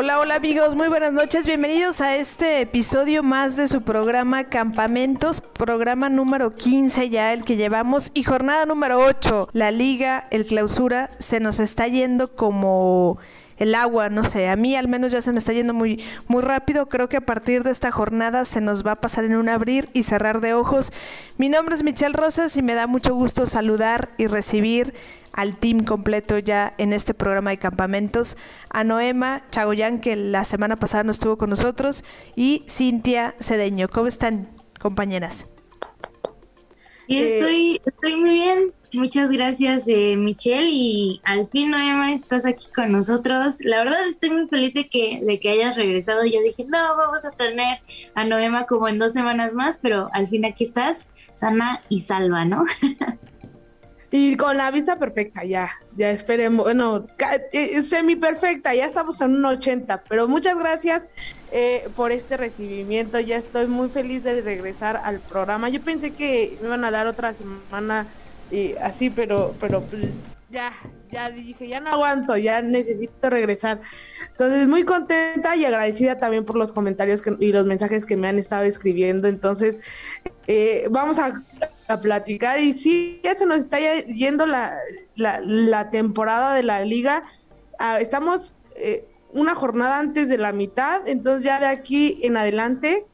Hola, hola amigos, muy buenas noches, bienvenidos a este episodio más de su programa Campamentos, programa número 15 ya el que llevamos y jornada número 8. La liga, el clausura, se nos está yendo como el agua, no sé, a mí al menos ya se me está yendo muy, muy rápido. Creo que a partir de esta jornada se nos va a pasar en un abrir y cerrar de ojos. Mi nombre es Michelle Rosas y me da mucho gusto saludar y recibir al team completo ya en este programa de campamentos, a Noema Chagoyán, que la semana pasada no estuvo con nosotros, y Cintia Cedeño. ¿Cómo están, compañeras? Y estoy, estoy muy bien. Muchas gracias, eh, Michelle. Y al fin, Noema, estás aquí con nosotros. La verdad, estoy muy feliz de que, de que hayas regresado. Yo dije, no, vamos a tener a Noema como en dos semanas más, pero al fin aquí estás, sana y salva, ¿no? Y con la vista perfecta, ya, ya esperemos, bueno, eh, semi perfecta, ya estamos en un 80, pero muchas gracias eh, por este recibimiento, ya estoy muy feliz de regresar al programa. Yo pensé que me iban a dar otra semana y así, pero, pero pues, ya, ya dije, ya no aguanto, ya necesito regresar. Entonces, muy contenta y agradecida también por los comentarios y los mensajes que me han estado escribiendo. Entonces, eh, vamos a, platicar y sí, ya se nos está yendo la, la, temporada de la liga. Ah, estamos eh, una jornada antes de la mitad, entonces ya de aquí en adelante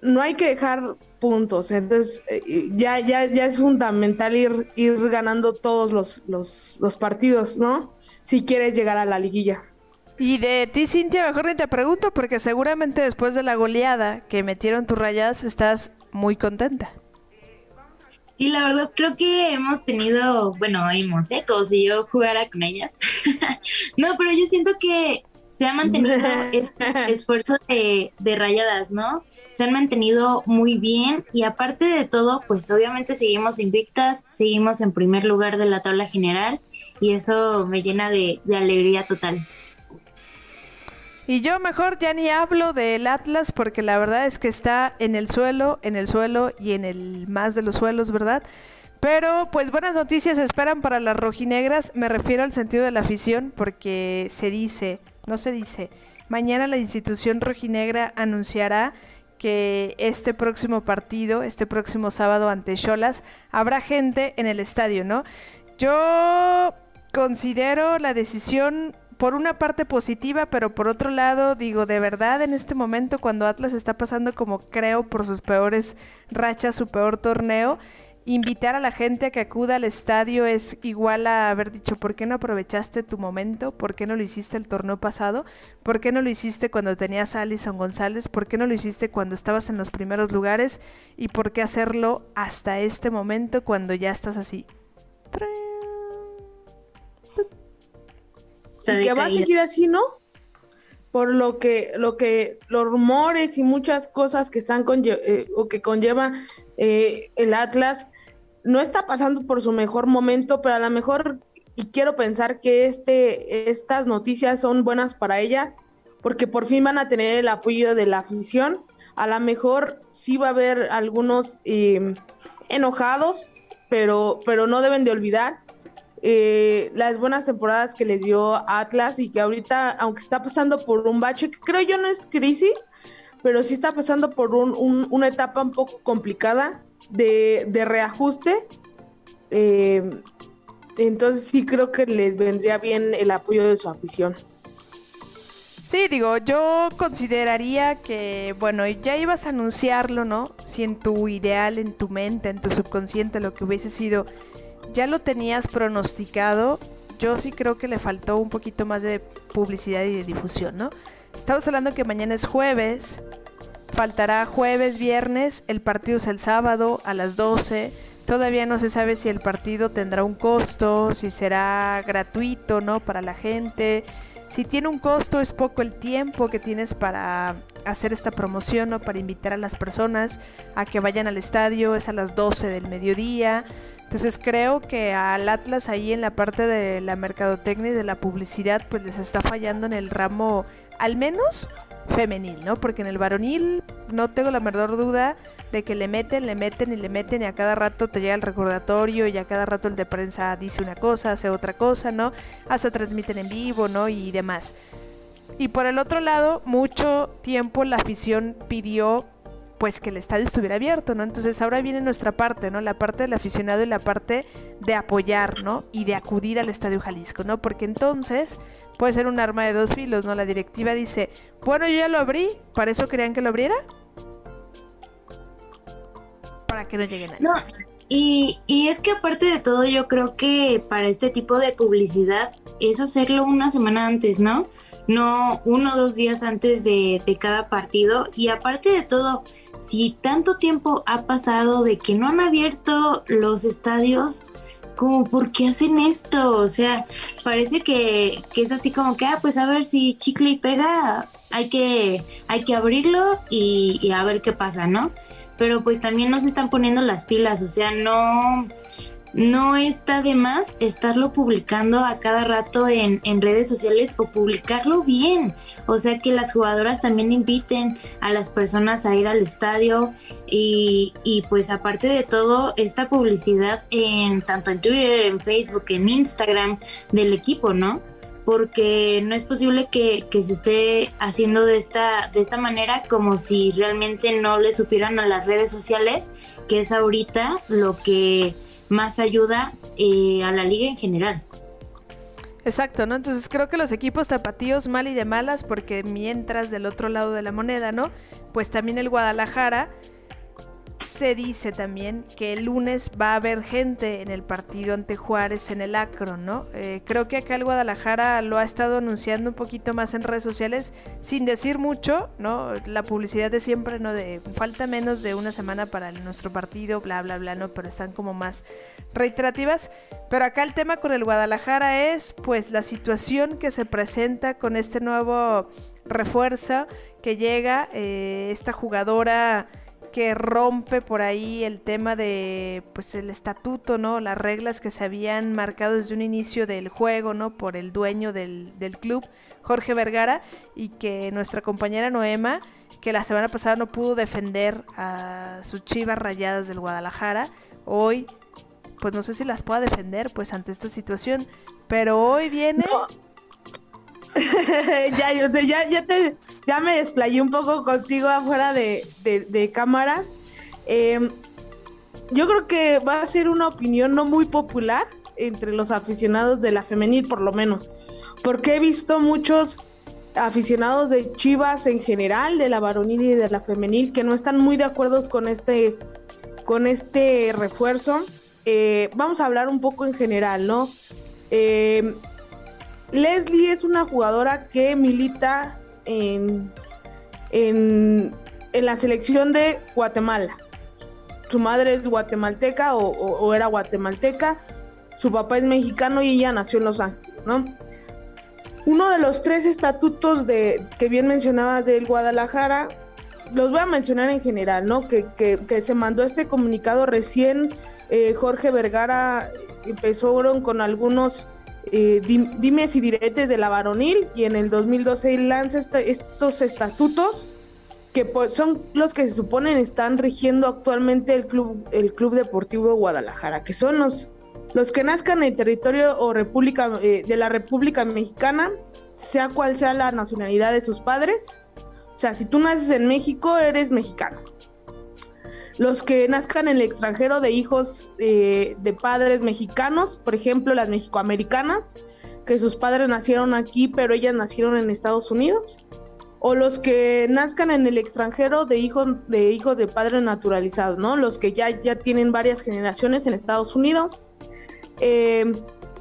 no hay que dejar puntos. Entonces, eh, ya, ya, ya es fundamental ir, ir ganando todos los, los, los partidos, ¿no? Si quieres llegar a la liguilla. Y de ti, Cintia, mejor ni te pregunto, porque seguramente después de la goleada que metieron tus rayas, estás muy contenta. Y la verdad creo que hemos tenido, bueno, hemos, ¿eh? Como si yo jugara con ellas. no, pero yo siento que se ha mantenido este esfuerzo de, de, rayadas, ¿no? Se han mantenido muy bien y aparte de todo, pues obviamente seguimos invictas, seguimos en primer lugar de la tabla general y eso me llena de, de alegría total. Y yo mejor ya ni hablo del Atlas porque la verdad es que está en el suelo, en el suelo y en el más de los suelos, ¿verdad? Pero pues buenas noticias esperan para las rojinegras, me refiero al sentido de la afición porque se dice no se dice. Mañana la institución rojinegra anunciará que este próximo partido, este próximo sábado ante Cholas, habrá gente en el estadio, ¿no? Yo considero la decisión por una parte positiva, pero por otro lado, digo, de verdad en este momento cuando Atlas está pasando como creo por sus peores rachas, su peor torneo, invitar a la gente a que acuda al estadio es igual a haber dicho, ¿por qué no aprovechaste tu momento? ¿Por qué no lo hiciste el torneo pasado? ¿Por qué no lo hiciste cuando tenías a Alison González? ¿Por qué no lo hiciste cuando estabas en los primeros lugares? ¿Y por qué hacerlo hasta este momento cuando ya estás así? Y que va a seguir así, ¿no? Por lo que, lo que, los rumores y muchas cosas que están con, eh, o que conlleva eh, el Atlas, no está pasando por su mejor momento, pero a lo mejor, y quiero pensar que este, estas noticias son buenas para ella, porque por fin van a tener el apoyo de la afición. A lo mejor sí va a haber algunos em, enojados, pero, pero no deben de olvidar eh, las buenas temporadas que les dio Atlas y que ahorita, aunque está pasando por un bache, que creo yo no es crisis, pero sí está pasando por un, una etapa un poco complicada de, reajuste. Eh, entonces sí creo que les vendría bien el apoyo de su afición. Sí, digo, yo consideraría que, bueno, ya ibas a anunciarlo, ¿no? Si en tu ideal, en tu mente, en tu subconsciente, lo que hubiese sido, ya lo tenías pronosticado, yo sí creo que le faltó un poquito más de publicidad y de difusión, ¿no? Estamos hablando que mañana es jueves, Faltará jueves, viernes, el partido es el sábado a las 12. Todavía no se sabe si el partido tendrá un costo, si será gratuito, ¿no? Para la gente. Si tiene un costo es poco el tiempo que tienes para hacer esta promoción, ¿no? Para invitar a las personas a que vayan al estadio, es a las 12 del mediodía. Entonces creo que al Atlas ahí en la parte de la mercadotecnia y de la publicidad pues les está fallando en el ramo al menos femenil, ¿no? Porque en el varonil no tengo la menor duda de que le meten, le meten y le meten y a cada rato te llega el recordatorio y a cada rato el de prensa dice una cosa, hace otra cosa, ¿no? Hasta transmiten en vivo, ¿no? Y demás. Y por el otro lado, mucho tiempo la afición pidió pues que el estadio estuviera abierto, ¿no? Entonces ahora viene nuestra parte, ¿no? La parte del aficionado y la parte de apoyar, ¿no? Y de acudir al Estadio Jalisco, ¿no? Porque entonces puede ser un arma de dos filos, ¿no? La directiva dice, bueno, yo ya lo abrí, ¿para eso querían que lo abriera? Para que no llegue nadie. No, y, y, es que aparte de todo, yo creo que para este tipo de publicidad es hacerlo una semana antes, ¿no? No uno o dos días antes de, de cada partido. Y aparte de todo, si tanto tiempo ha pasado de que no han abierto los estadios, como por qué hacen esto, o sea, parece que, que, es así como que, ah, pues a ver si chicle y pega, hay que, hay que abrirlo y, y a ver qué pasa, ¿no? Pero pues también no se están poniendo las pilas, o sea, no, no está de más estarlo publicando a cada rato en, en, redes sociales o publicarlo bien. O sea que las jugadoras también inviten a las personas a ir al estadio y, y pues aparte de todo esta publicidad en tanto en Twitter, en Facebook, en Instagram del equipo, ¿no? porque no es posible que, que, se esté haciendo de esta, de esta manera como si realmente no le supieran a las redes sociales, que es ahorita lo que más ayuda eh, a la liga en general. Exacto, ¿no? Entonces creo que los equipos tapatíos mal y de malas, porque mientras del otro lado de la moneda, ¿no? Pues también el Guadalajara se dice también que el lunes va a haber gente en el partido ante Juárez en el Acro, ¿no? Eh, creo que acá el Guadalajara lo ha estado anunciando un poquito más en redes sociales, sin decir mucho, ¿no? La publicidad de siempre, ¿no? De falta menos de una semana para nuestro partido, bla, bla, bla, ¿no? Pero están como más reiterativas. Pero acá el tema con el Guadalajara es, pues, la situación que se presenta con este nuevo refuerzo que llega, eh, esta jugadora que rompe por ahí el tema de pues el estatuto, ¿no? Las reglas que se habían marcado desde un inicio del juego, ¿no? Por el dueño del, del club, Jorge Vergara, y que nuestra compañera Noema, que la semana pasada no pudo defender a sus chivas rayadas del Guadalajara, hoy, pues no sé si las pueda defender, pues ante esta situación, pero hoy viene... ya, yo sé, ya, ya, te, ya me desplayé un poco contigo afuera de, de, cámara. Em, yo creo que va a ser una opinión no muy popular entre los aficionados de la femenil, por lo menos. Porque he visto muchos aficionados de Chivas en general, de la varonil y de la femenil, que no están muy de acuerdo con este, con este refuerzo. Eh, vamos a hablar un poco en general, ¿no? Eh, Leslie es una jugadora que milita en, en, la selección de Guatemala. Su madre es guatemalteca o, era guatemalteca, su papá es mexicano y ella nació en Los Ángeles, ¿no? Uno de los tres estatutos de, que bien mencionaba del Guadalajara, los voy a mencionar en general, ¿no? Que, se mandó este comunicado recién, eh, Jorge Vergara empezó con algunos eh, dimes y diretes de la varonil y en el 2012 lanza estos estatutos que pues, son los que se suponen están rigiendo actualmente el club el club deportivo Guadalajara que son los los que nazcan en el territorio o república eh, de la República Mexicana sea cual sea la nacionalidad de sus padres. O sea si tú naces en México eres mexicano los que nazcan en el extranjero de hijos eh, de padres mexicanos, por ejemplo las mexicoamericanas, que sus padres nacieron aquí pero ellas nacieron en Estados Unidos, o los que nazcan en el extranjero de hijos de hijos de padres naturalizados, ¿no? Los que ya, ya tienen varias generaciones en Estados Unidos. Eh,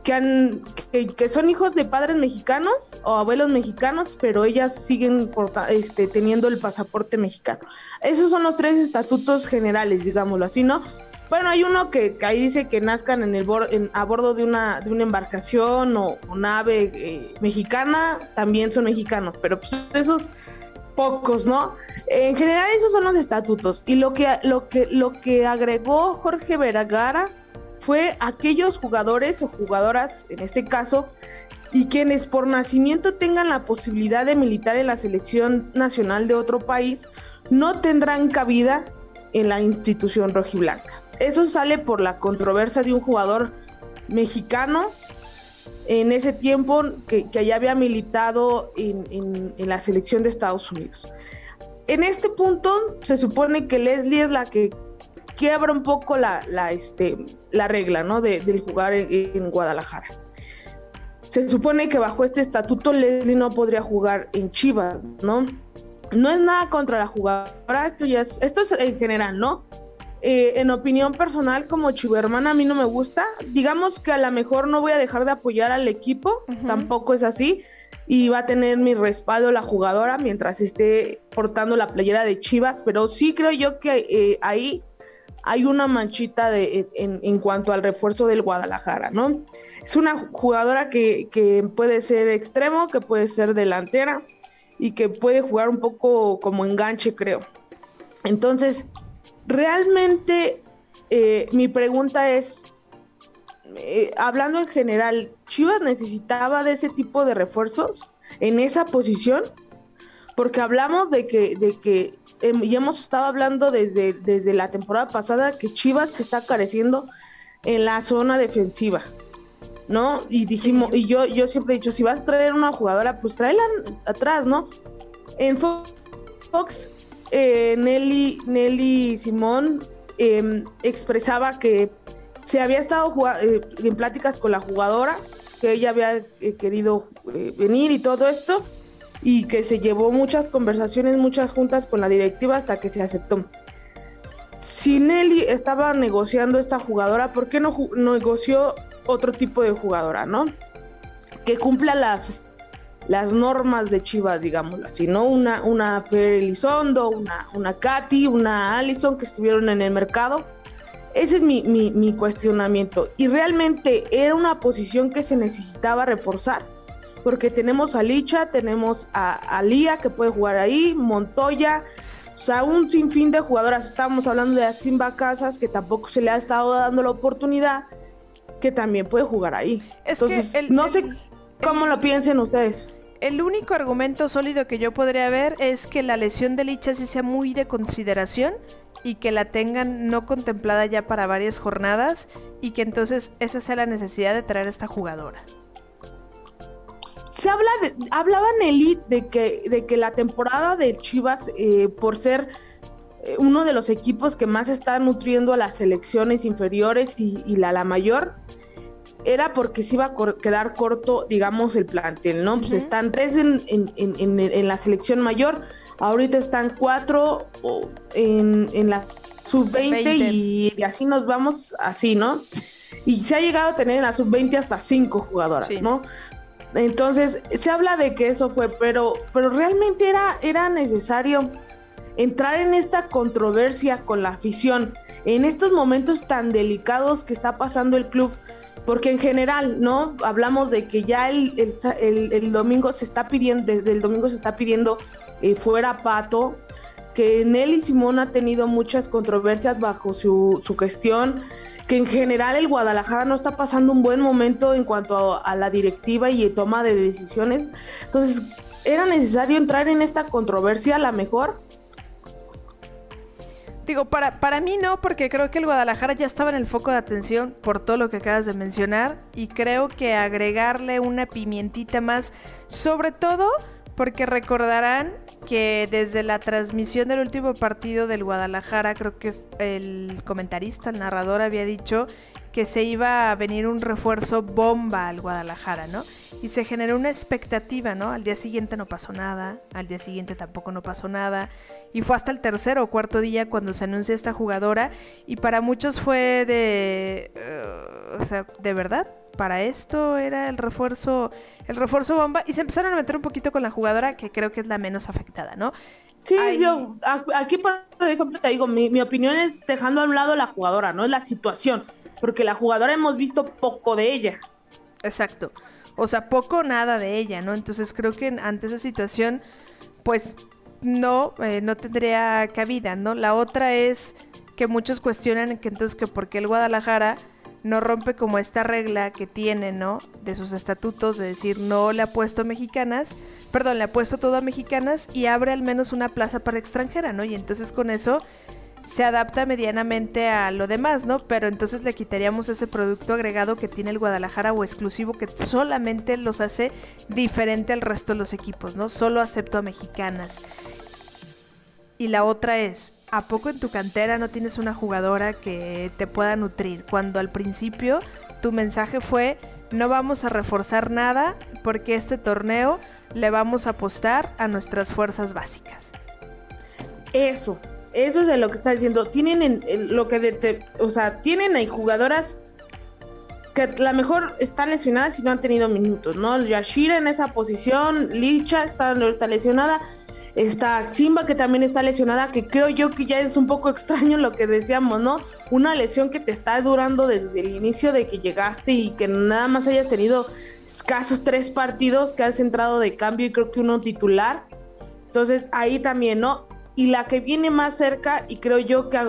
que, han, que, son hijos de padres mexicanos o abuelos mexicanos, pero ellas siguen este, teniendo el pasaporte mexicano. Esos son los tres estatutos generales, digámoslo así, ¿no? Bueno, hay uno que, ahí dice que nazcan en el a bordo de una, de una embarcación o, nave eh, mexicana, también son mexicanos, pero pues esos pocos, ¿no? En general esos son los estatutos. Y lo que, lo que, lo que agregó Jorge Vergara fue aquellos jugadores o jugadoras, en este caso, y quienes por nacimiento tengan la posibilidad de militar en la selección nacional de otro país, no tendrán cabida en la institución rojiblanca. Eso sale por la controversia de un jugador mexicano en ese tiempo que, que ya había militado en, la selección de Estados Unidos. En este punto se supone que Leslie es la que quiebra un poco la, la, este, la regla, ¿no? De, del jugar en, Guadalajara. Se supone que bajo este estatuto Leslie no podría jugar en Chivas, ¿no? No es nada contra la jugadora, esto ya es, esto es en general, ¿no? Eh, en opinión personal, como chivermana, a mí no me gusta. Digamos que a lo mejor no voy a dejar de apoyar al equipo, tampoco es así. Y va a tener mi respaldo la jugadora mientras esté portando la playera de Chivas, pero sí creo yo que eh, ahí hay una manchita de, en, cuanto al refuerzo del Guadalajara, ¿no? Es una jugadora que, que puede ser extremo, que puede ser delantera y que puede jugar un poco como enganche, creo. Entonces, realmente eh, mi pregunta es, eh, hablando en general, ¿Chivas necesitaba de ese tipo de refuerzos en esa posición? Porque hablamos de que, de que em, ya hemos estado hablando desde, desde la temporada pasada que Chivas se está careciendo en la zona defensiva, ¿no? Y dijimos, y yo, yo siempre he dicho, si vas a traer una jugadora, pues tráela atrás, ¿no? En Fox eh, Nelly, Nelly Simón em, expresaba que se había estado eh, en pláticas con la jugadora, que ella había eh, querido venir y todo esto, y que se llevó muchas conversaciones, muchas juntas con la directiva hasta que se aceptó. Si Nelly estaba negociando esta jugadora, ¿por qué no negoció otro tipo de jugadora, no? Que cumpla las las normas de Chivas, digámoslo así, ¿no? Una, una Fer Elizondo, una, una Katy, una Allison que estuvieron en el mercado. Ese es mi, mi, cuestionamiento. Y realmente era una posición que se necesitaba reforzar, porque tenemos a Licha, tenemos a, a Lía que puede jugar ahí, Montoya, o sea, un sinfín de jugadoras. Estamos hablando de Simba Casas, que tampoco se le ha estado dando la oportunidad, que también puede jugar ahí. Entonces, no sé ¿Cómo lo piensen ustedes? El único argumento sólido que yo podría ver es que la lesión de Licha sí sea muy de consideración y que la tengan no contemplada ya para varias jornadas y que entonces esa sea la necesidad de traer a esta jugadora. Se habla de, hablaba Nelly de que, de que la temporada de Chivas, eh, por ser eh, uno de los equipos que más está nutriendo a las selecciones inferiores y, y la, la mayor, era porque se iba a quedar corto, digamos, el plantel, ¿no? Pues están tres en, en, la selección mayor, ahorita están cuatro en, la sub-20 y, así nos vamos así, ¿no? Y se ha llegado a tener en la sub-20 hasta cinco jugadoras, ¿no? Entonces, se habla de que eso fue, pero, pero realmente era, era necesario entrar en esta controversia con la afición, en estos momentos tan delicados que está pasando el club porque en general, ¿no? Hablamos de que ya el, el, domingo se está pidiendo, desde el domingo se está pidiendo eh, fuera Pato, que Nelly Simón ha tenido muchas controversias bajo su, su gestión, que en general el Guadalajara no está pasando un buen momento en cuanto a, la directiva y toma de decisiones. Entonces, ¿era necesario entrar en esta controversia a la mejor? Digo, para, para mí no, porque creo que el Guadalajara ya estaba en el foco de atención por todo lo que acabas de mencionar y creo que agregarle una pimientita más, sobre todo porque recordarán que desde la transmisión del último partido del Guadalajara, creo que el comentarista, el narrador había dicho que se iba a venir un refuerzo bomba al Guadalajara, ¿no? Y se generó una expectativa, ¿no? Al día siguiente no pasó nada, al día siguiente tampoco no pasó nada, y fue hasta el tercer o cuarto día cuando se anunció esta jugadora, y para muchos fue de... Uh, o sea, ¿de verdad? Para esto era el refuerzo, el refuerzo bomba, y se empezaron a meter un poquito con la jugadora, que creo que es la menos afectada, ¿no? Sí, yo aquí por ejemplo te digo, mi, mi opinión es dejando a un lado la jugadora, ¿no? Es la situación porque la jugadora hemos visto poco de ella. Exacto. O sea, poco nada de ella, ¿no? Entonces creo que ante esa situación, pues no, eh, no tendría cabida, ¿no? La otra es que muchos cuestionan que entonces que por qué el Guadalajara no rompe como esta regla que tiene, ¿no? De sus estatutos, de decir, no le ha puesto mexicanas, perdón, le ha puesto todo a mexicanas y abre al menos una plaza para extranjera, ¿no? Y entonces con eso se adapta medianamente a lo demás, ¿no? Pero entonces le quitaríamos ese producto agregado que tiene el Guadalajara o exclusivo que solamente los hace diferente al resto de los equipos, ¿no? Solo acepto a mexicanas. Y la otra es, ¿a poco en tu cantera no tienes una jugadora que te pueda nutrir? Cuando al principio tu mensaje fue, no vamos a reforzar nada porque este torneo le vamos a apostar a nuestras fuerzas básicas. Eso, eso es de lo que está diciendo. Tienen en, lo que de, o sea, tienen ahí jugadoras que la mejor están lesionadas y no han tenido minutos, ¿no? Yashira en esa posición, Licha está, está lesionada, está Simba que también está lesionada, que creo yo que ya es un poco extraño lo que decíamos, ¿no? Una lesión que te está durando desde el inicio de que llegaste y que nada más hayas tenido escasos tres partidos que has entrado de cambio y creo que uno titular. Entonces ahí también, ¿no? Y la que viene más cerca, y creo yo que,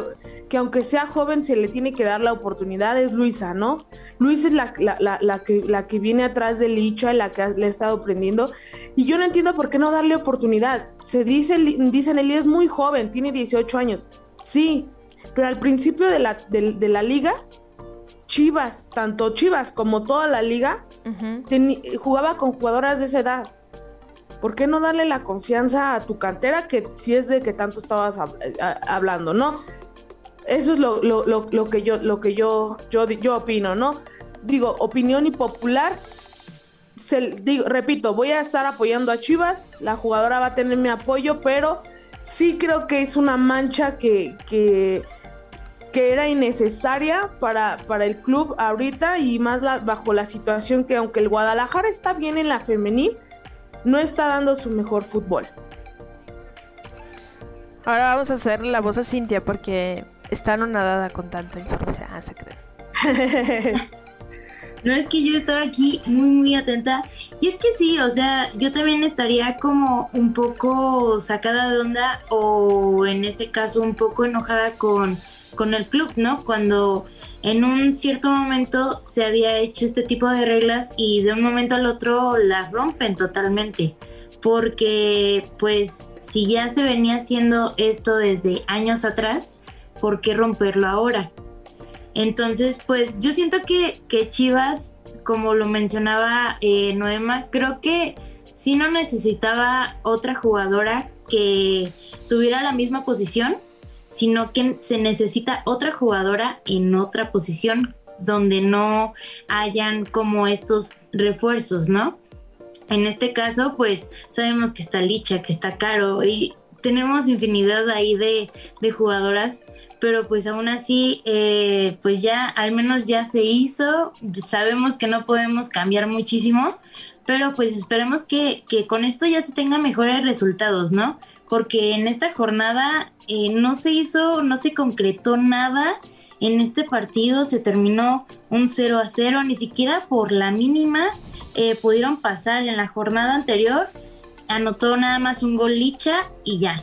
que aunque sea joven se le tiene que dar la oportunidad, es Luisa, ¿no? Luisa es la, la, que, la que viene atrás de Licha, la que le ha estado aprendiendo, y yo no entiendo por qué no darle oportunidad. Se dice, dicen, Eli es muy joven, tiene 18 años, sí, pero al principio de la, de, la liga, Chivas, tanto Chivas como toda la liga, jugaba con jugadoras de esa edad ¿por qué no darle la confianza a tu cantera que si es de que tanto estabas eh, hablando, ¿no? Eso es lo, que yo, lo que yo, yo, yo opino, ¿no? Digo, opinión impopular. Se, digo, repito, voy a estar apoyando a Chivas, la jugadora va a tener mi apoyo, pero sí creo que es una mancha que, que, que era innecesaria para, para el club ahorita y más bajo la situación que aunque el Guadalajara está bien en la femenil, no está dando su mejor fútbol. Ahora vamos a hacer la voz a Cintia porque está anonadada con tanta información. Ah, se cree. No es que yo estaba aquí muy muy atenta y es que sí, o sea, yo también estaría como un poco sacada de onda o en este caso un poco enojada con, con el club, ¿no? Cuando en un cierto momento se había hecho este tipo de reglas y de un momento al otro las rompen totalmente. Porque pues si ya se venía haciendo esto desde años atrás, ¿por qué romperlo ahora? Entonces pues yo siento que, que Chivas, como lo mencionaba eh, Noema, creo que sí no necesitaba otra jugadora que tuviera la misma posición sino que se necesita otra jugadora en otra posición donde no hayan como estos refuerzos, ¿no? En este caso, pues sabemos que está Licha, que está Caro y tenemos infinidad ahí de, jugadoras, pero pues aún así, eh, pues ya al menos ya se hizo, sabemos que no podemos cambiar muchísimo, pero pues esperemos que, que con esto ya se tengan mejores resultados, ¿no? Porque en esta jornada eh, no se hizo, no se concretó nada. En este partido se terminó un 0 a 0, ni siquiera por la mínima eh, pudieron pasar. En la jornada anterior anotó nada más un gol Licha y ya.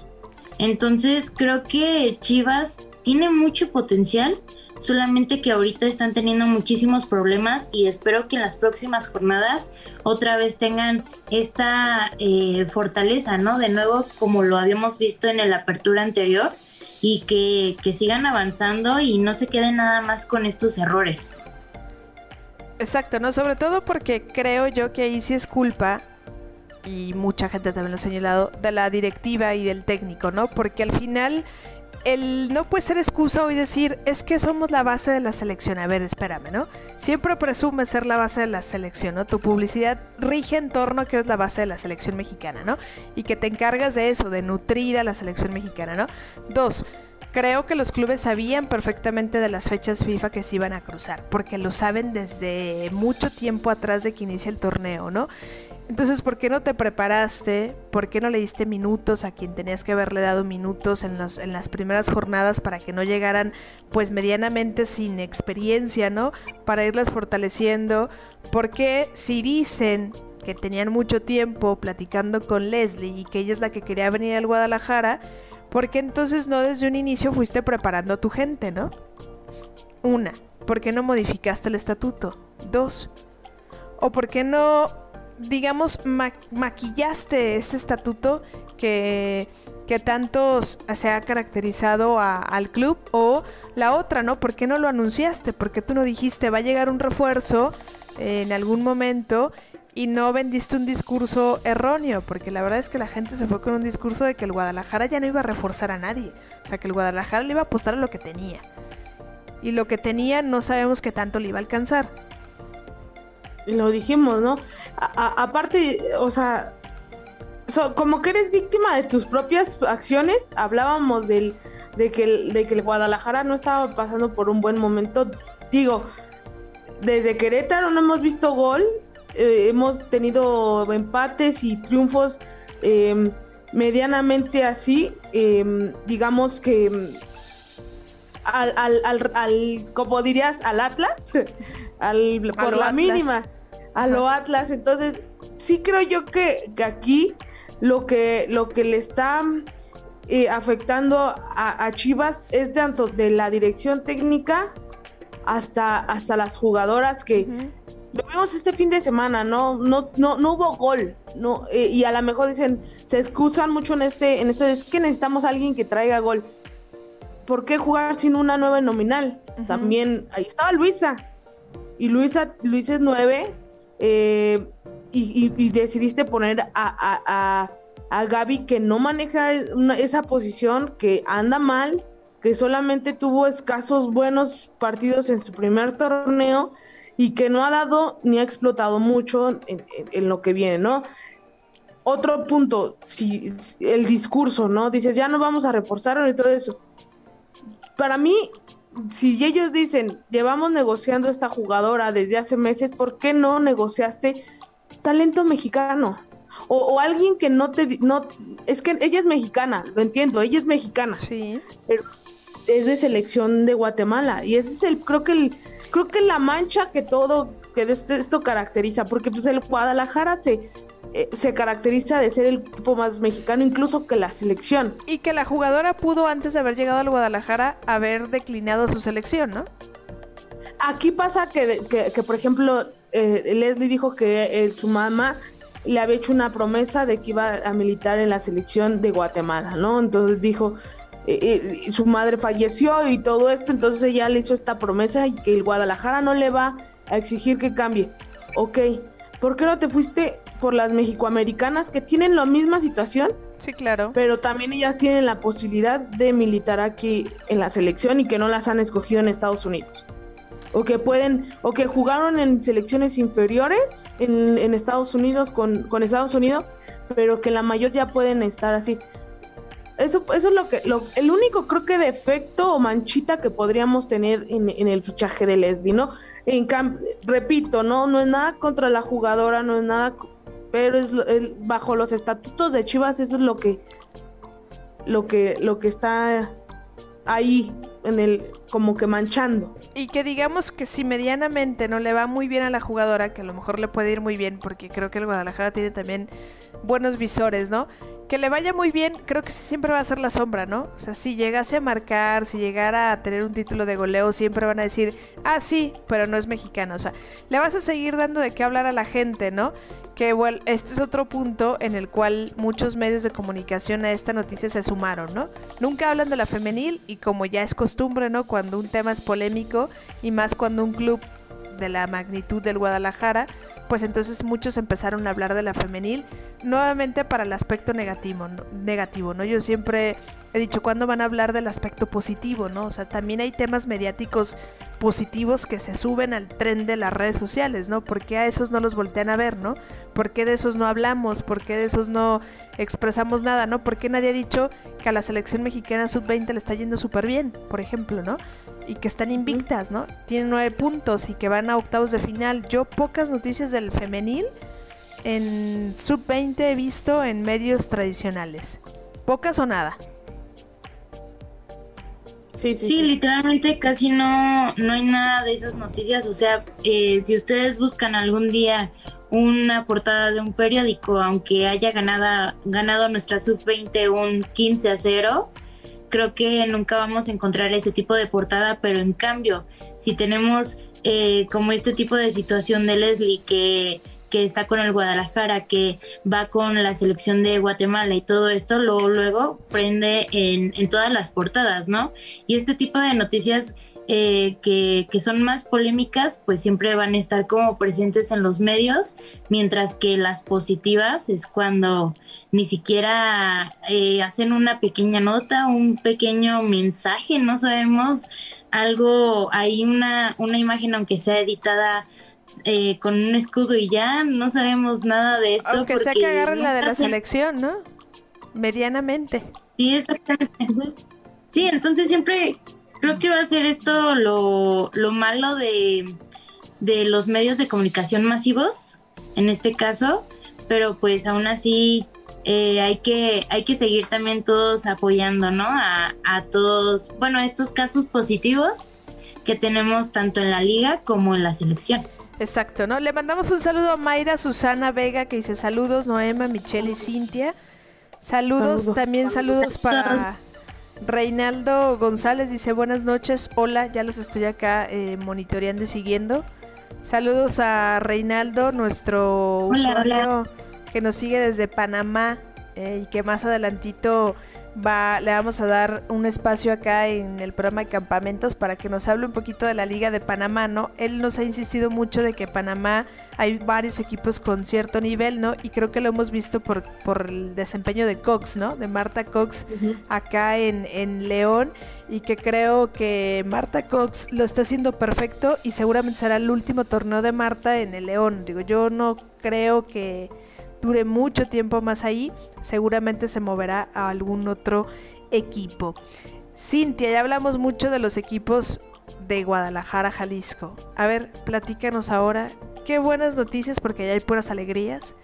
Entonces creo que Chivas tiene mucho potencial solamente que ahorita están teniendo muchísimos problemas y espero que en las próximas jornadas otra vez tengan esta eh, fortaleza, ¿no? De nuevo, como lo habíamos visto en la apertura anterior, y que, que sigan avanzando y no se queden nada más con estos errores. Exacto, ¿no? Sobre todo porque creo yo que ahí sí es culpa y mucha gente también lo ha señalado, de la directiva y del técnico, ¿no? Porque al final el no puede ser excusa hoy decir es que somos la base de la selección. A ver, espérame, ¿no? Siempre presume ser la base de la selección, ¿no? Tu publicidad rige en torno a que es la base de la selección mexicana, ¿no? Y que te encargas de eso, de nutrir a la selección mexicana, ¿no? Dos, creo que los clubes sabían perfectamente de las fechas FIFA que se iban a cruzar, porque lo saben desde mucho tiempo atrás de que inicia el torneo, ¿no? Entonces, ¿por qué no te preparaste? ¿Por qué no le diste minutos a quien tenías que haberle dado minutos en, en las primeras jornadas para que no llegaran pues medianamente sin experiencia, ¿no? Para irlas fortaleciendo. Porque si dicen que tenían mucho tiempo platicando con Leslie y que ella es la que quería venir al Guadalajara, ¿por qué entonces no desde un inicio fuiste preparando a tu gente, ¿no? Una, ¿por qué no modificaste el estatuto? Dos, ¿o por qué no digamos, maquillaste este estatuto que, que tantos se ha caracterizado al club o la otra, ¿no? ¿Por qué no lo anunciaste? ¿Por qué tú no dijiste va a llegar un refuerzo en algún momento y no vendiste un discurso erróneo? Porque la verdad es que la gente se fue con un discurso de que el Guadalajara ya no iba a reforzar a nadie. O sea, que el Guadalajara le iba a apostar a lo que tenía. Y lo que tenía no sabemos qué tanto le iba a alcanzar. Lo dijimos, ¿no? aparte, o sea, como que eres víctima de tus propias acciones, hablábamos del, de, que el, de que el Guadalajara no estaba pasando por un buen momento. Digo, desde Querétaro no hemos visto gol, eh, hemos tenido empates y triunfos em, medianamente así, em, digamos que em, al, al, al, como dirías, al Atlas, al, por la mínima, a lo Atlas. Entonces, sí creo yo que, que aquí lo que, lo que le está eh, afectando a, Chivas es tanto de la dirección técnica hasta, hasta las jugadoras que lo vimos este fin de semana, no, no, no, no hubo gol, no, eh, y a lo mejor dicen, se excusan mucho en este, en este, es que necesitamos a alguien que traiga gol. ¿Por qué jugar sin una nueve nominal? También ahí estaba Luisa. Y Luisa, Luisa es nueve. Eh, y, decidiste poner a, a, a, Gaby que no maneja esa posición, que anda mal, que solamente tuvo escasos buenos partidos en su primer torneo y que no ha dado ni ha explotado mucho en, lo que viene, ¿no? Otro punto, si el discurso, ¿no? Dices, ya no vamos a reforzar y todo eso. Para mí, si ellos dicen, llevamos negociando esta jugadora desde hace meses, ¿por qué no negociaste talento mexicano. O, alguien que no te no es que ella es mexicana, lo entiendo, ella es mexicana. Sí. Pero es de selección de Guatemala y ese es el creo que el creo que la mancha que todo que este, esto caracteriza, porque pues el Guadalajara se eh, se caracteriza de ser el equipo más mexicano incluso que la selección. Y que la jugadora pudo antes de haber llegado al Guadalajara haber declinado su selección, ¿no? Aquí pasa que, que por ejemplo, eh, Leslie dijo que eh, su mamá le había hecho una promesa de que iba a militar en la selección de Guatemala, ¿no? Entonces dijo, eh, su madre falleció y todo esto, entonces ella le hizo esta promesa y que el Guadalajara no le va a exigir que cambie. Ok, ¿por qué no te fuiste por las mexicoamericanas que tienen la misma situación? Sí, claro. Pero también ellas tienen la posibilidad de militar aquí en la selección y que no las han escogido en Estados Unidos o que pueden o que jugaron en selecciones inferiores en, en Estados Unidos con, con, Estados Unidos pero que la mayor ya pueden estar así eso eso es lo que lo, el único creo que defecto o manchita que podríamos tener en, en el fichaje de Leslie no en repito no no es nada contra la jugadora no es nada pero es, bajo los estatutos de Chivas eso es lo que lo que lo que está ahí en el como que manchando. Y que digamos que si medianamente no le va muy bien a la jugadora, que a lo mejor le puede ir muy bien, porque creo que el Guadalajara tiene también buenos visores, ¿no? Que le vaya muy bien, creo que siempre va a ser la sombra, ¿no? O sea, si llegase a marcar, si llegara a tener un título de goleo, siempre van a decir, ah, sí, pero no es mexicano. O sea, le vas a seguir dando de qué hablar a la gente, ¿no? Que bueno, este es otro punto en el cual muchos medios de comunicación a esta noticia se sumaron, ¿no? Nunca hablan de la femenil y como ya es costumbre, ¿no? Cuando un tema es polémico y más cuando un club de la magnitud del Guadalajara, pues entonces muchos empezaron a hablar de la femenil nuevamente para el aspecto negativo, negativo, ¿no? Yo siempre he dicho, ¿cuándo van a hablar del aspecto positivo, no? O sea, también hay temas mediáticos positivos que se suben al tren de las redes sociales, ¿no? ¿Por qué a esos no los voltean a ver, no? ¿Por qué de esos no hablamos? ¿Por qué de esos no expresamos nada, no? ¿Por qué nadie ha dicho que a la selección mexicana sub-20 le está yendo súper bien, por ejemplo, no? Y que están invictas, ¿no? Tienen nueve puntos y que van a octavos de final. Yo pocas noticias del femenil en sub-20 he visto en medios tradicionales. Pocas o nada. Sí, literalmente casi no, no hay nada de esas noticias. O sea, eh, si ustedes buscan algún día una portada de un periódico, aunque haya ganado, ganado nuestra sub-20 un 15 a 0, creo que nunca vamos a encontrar ese tipo de portada, pero en cambio, si tenemos eh, como este tipo de situación de Leslie que que está con el Guadalajara, que va con la selección de Guatemala y todo esto, luego, luego prende en, en todas las portadas, ¿no? Y este tipo de noticias eh, que, son más polémicas, pues siempre van a estar como presentes en los medios, mientras que las positivas es cuando ni siquiera eh, hacen una pequeña nota, un pequeño mensaje, no sabemos algo, hay una, una imagen aunque sea editada eh, con un escudo y ya no sabemos nada de esto. Aunque sea que agarren la de la selección, ¿no? Medianamente. Sí, exactamente. Sí, entonces siempre Creo que va a ser esto lo, malo de, los medios de comunicación masivos, en este caso, pero pues aún así eh, hay, que, hay que seguir también todos apoyando, ¿no? A, a todos, bueno, estos casos positivos que tenemos tanto en la liga como en la selección. Exacto, ¿no? Le mandamos un saludo a Mayra Susana Vega que dice saludos, Noema, Michelle y Cintia. Saludos, también saludos para Reinaldo González dice buenas noches, hola, ya los estoy acá eh, monitoreando y siguiendo. Saludos a Reinaldo, nuestro usuario que nos sigue desde Panamá eh, y que más adelantito va, le vamos a dar un espacio acá en el programa de campamentos para que nos hable un poquito de la Liga de Panamá, ¿no? Él nos ha insistido mucho de que Panamá hay varios equipos con cierto nivel, ¿no? Y creo que lo hemos visto por, por el desempeño de Cox, ¿no? De Marta Cox acá en, en León y que creo que Marta Cox lo está haciendo perfecto y seguramente será el último torneo de Marta en el León. Digo, yo no creo que dure mucho tiempo más ahí, seguramente se moverá a algún otro equipo. Cintia, ya hablamos mucho de los equipos de Guadalajara, Jalisco. A ver, platícanos ahora. Qué buenas noticias porque allá hay puras alegrías.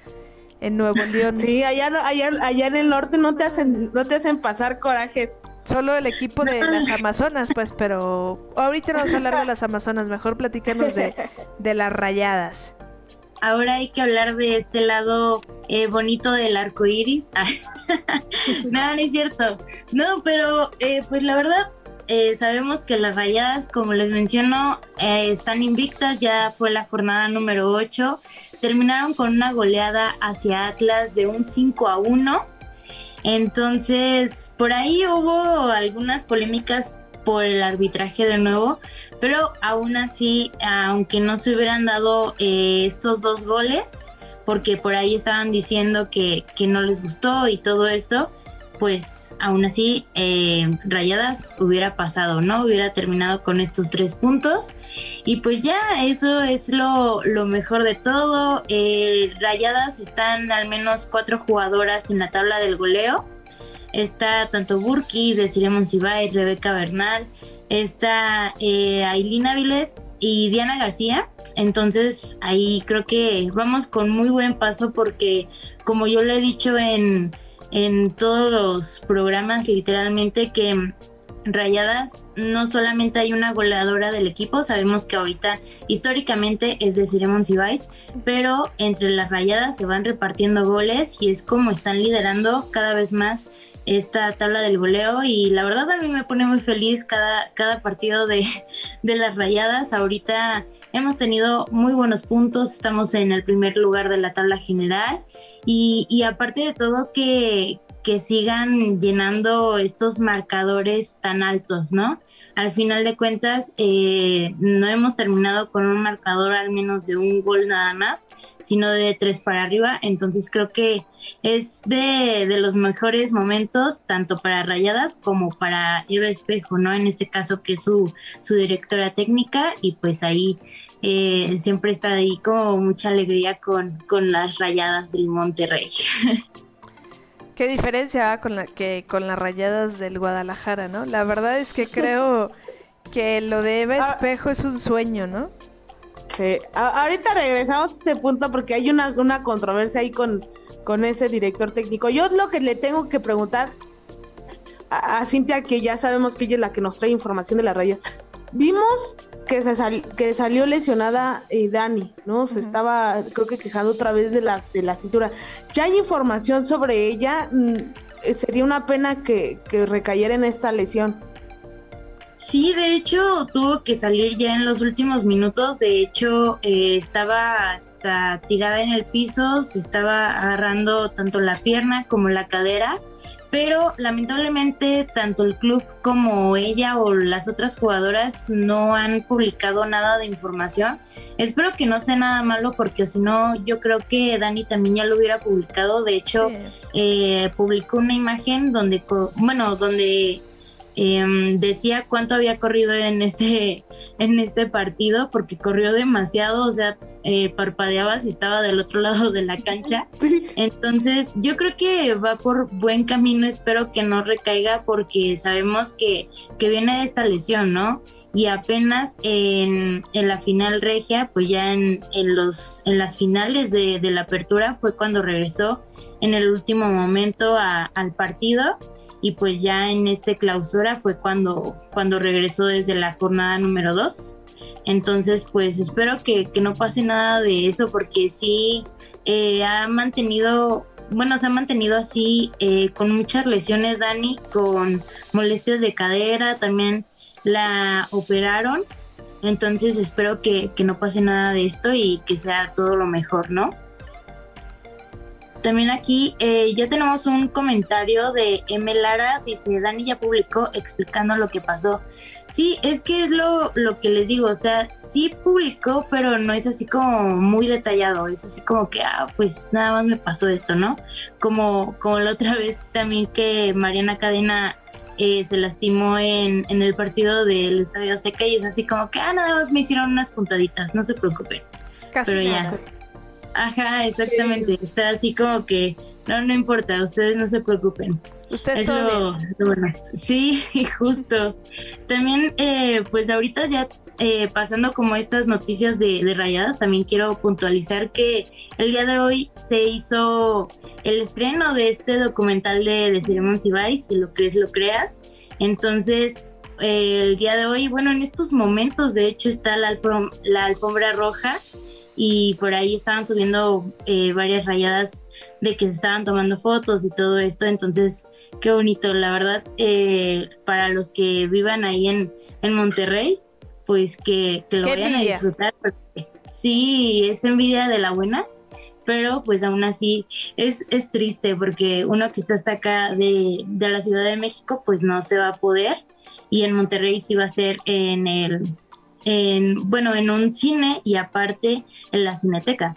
En Nuevo León. Sí, allá, allá, allá en el norte no te hacen, no te hacen pasar corajes. Solo el equipo de las Amazonas, pues, pero ahorita no vamos a hablar de las Amazonas, mejor platícanos de, de las rayadas ahora hay que hablar de este lado eh, bonito del arco iris. no, no es cierto. No, pero eh, pues la verdad, eh, sabemos que las rayadas, como les menciono, están invictas. Ya fue la jornada número 8. Terminaron con una goleada hacia Atlas de un 5 a 1. Entonces, por ahí hubo algunas polémicas por el arbitraje de nuevo, pero aún así, aunque no se hubieran dado eh, estos dos goles, porque por ahí estaban diciendo que, no les gustó y todo esto, pues aún así eh, Rayadas hubiera pasado, ¿no? Hubiera terminado con estos tres puntos. Y pues ya, eso es lo, mejor de todo. Eh, Rayadas están al menos cuatro jugadoras en la tabla del goleo está tanto Burki, Desiree Monsiváis, Rebeca Bernal, está eh, Ailina y Diana García. Entonces ahí creo que vamos con muy buen paso porque como yo le he dicho en, en todos los programas literalmente que Rayadas no solamente hay una goleadora del equipo, sabemos que ahorita históricamente es de Siremon Sibais, pero entre las Rayadas se van repartiendo goles y es como están liderando cada vez más esta tabla del goleo y la verdad a mí me pone muy feliz cada, cada partido de, de las rayadas. Ahorita hemos tenido muy buenos puntos, estamos en el primer lugar de la tabla general y, y aparte de todo que, que sigan llenando estos marcadores tan altos, ¿no? Al final de cuentas, eh, no hemos terminado con un marcador al menos de un gol nada más, sino de tres para arriba. Entonces creo que es de, los mejores momentos, tanto para Rayadas como para Eva Espejo, ¿no? En este caso que es su, su directora técnica y pues ahí eh, siempre está ahí como mucha alegría con, con las Rayadas del Monterrey. Qué diferencia va con la que con las rayadas del Guadalajara, ¿no? La verdad es que creo que lo de Eva ah. Espejo es un sueño, ¿no? Sí. ahorita regresamos a ese punto porque hay una, una controversia ahí con, con ese director técnico. Yo lo que le tengo que preguntar a, a Cintia, que ya sabemos que ella es la que nos trae información de la raya. Vimos que se que salió lesionada eh, Dani, ¿no? Se estaba, creo que quejando otra vez de la, de la cintura. Ya hay información sobre ella. Mm, eh, sería una pena que, que recayera en esta lesión. Sí, de hecho tuvo que salir ya en los últimos minutos. De hecho, eh, estaba hasta tirada en el piso, se estaba agarrando tanto la pierna como la cadera pero lamentablemente tanto el club como ella o las otras jugadoras no han publicado nada de información. Espero que no sea nada malo porque si no yo creo que Dani también ya lo hubiera publicado. De hecho, eh, publicó una imagen donde, bueno, donde Em, decía cuánto había corrido en ese en este partido porque corrió demasiado, o sea, eh, parpadeaba si estaba del otro lado de la cancha. Entonces, yo creo que va por buen camino, espero que no recaiga porque sabemos que, que viene de esta lesión, ¿no? Y apenas en, en la final regia, pues ya en, en, los, en las finales de, de la apertura fue cuando regresó en el último momento al partido y pues ya en este clausura fue cuando, cuando regresó desde la jornada número 2. Entonces, pues espero que, no pase nada de eso porque sí eh, ha mantenido, bueno, se ha mantenido así eh, con muchas lesiones, Dani, con molestias de cadera, también la operaron. Entonces espero que, que no pase nada de esto y que sea todo lo mejor, ¿no? También aquí eh, ya tenemos un comentario de M. Lara, dice, Dani ya publicó explicando lo que pasó. Sí, es que es lo, lo que les digo, o sea, sí publicó, pero no es así como muy detallado, es así como que, ah, pues nada más me pasó esto, ¿no? Como, como la otra vez también que Mariana Cadena eh, se lastimó en, en el partido del Estadio Azteca y es así como que, ah, nada más me hicieron unas puntaditas, no se preocupen. Casi pero ya. Ajá, exactamente. Está así como que no, no importa, ustedes no se preocupen. Ustedes es lo, bueno. Sí, justo. También, eh, pues ahorita ya eh, pasando como estas noticias de, de, rayadas, también quiero puntualizar que el día de hoy se hizo el estreno de este documental de, de Simón Sibais, si lo crees, lo creas. Entonces, eh, el día de hoy, bueno, en estos momentos, de hecho, está la, la alfombra roja y por ahí estaban subiendo eh, varias rayadas de que se estaban tomando fotos y todo esto, entonces qué bonito, la verdad, eh, para los que vivan ahí en, en Monterrey, pues que, lo vayan a disfrutar, porque sí, es envidia de la buena, pero pues aún así es, es triste porque uno que está hasta acá de, de la Ciudad de México, pues no se va a poder, y en Monterrey sí va a ser en el en, bueno, en un cine y aparte en la cineteca.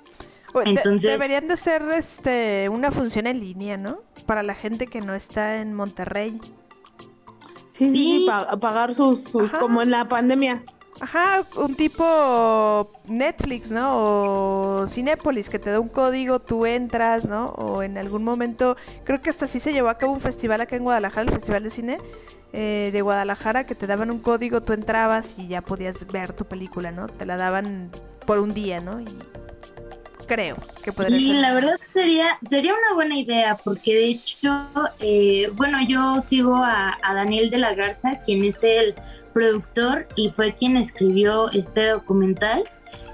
Entonces deberían de ser este una función en línea, ¿no? Para la gente que no está en Monterrey. Sí, sí, pagar sus, sus como en la pandemia. Ajá, un tipo Netflix, ¿no? O Cinépolis, que te da un código, tú entras, ¿no? O en algún momento, creo que hasta sí se llevó a cabo un festival acá en Guadalajara, el Festival de Cine eh, de Guadalajara, que te daban un código, tú entrabas y ya podías ver tu película, ¿no? Te la daban por un día, ¿no? Y creo que podría y la verdad sería sería una buena idea porque de hecho eh, bueno yo sigo a, a, Daniel de la Garza quien es el productor y fue quien escribió este documental.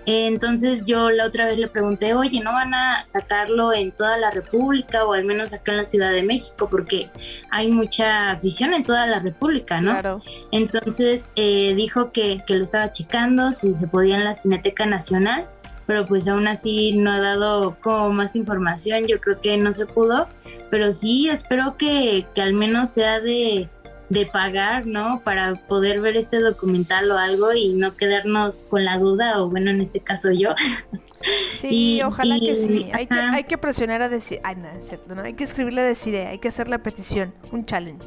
Entonces yo la otra vez le pregunté, oye, ¿no van a sacarlo en toda la República o al menos acá en la Ciudad de México? Porque hay mucha afición en toda la República, ¿no? Claro. Entonces eh, dijo que, que, lo estaba checando, si se podía en la Cineteca Nacional, pero pues aún así no ha dado como más información, yo creo que no se pudo, pero sí espero que, que al menos sea de de pagar, ¿no? Para poder ver este documental o algo y no quedarnos con la duda, o bueno, en este caso yo. Sí, ojalá que sí. Hay que, hay que, presionar a decir, ay, no, es cierto, ¿no? Hay que escribirle a decir, hay que hacer la petición, un challenge.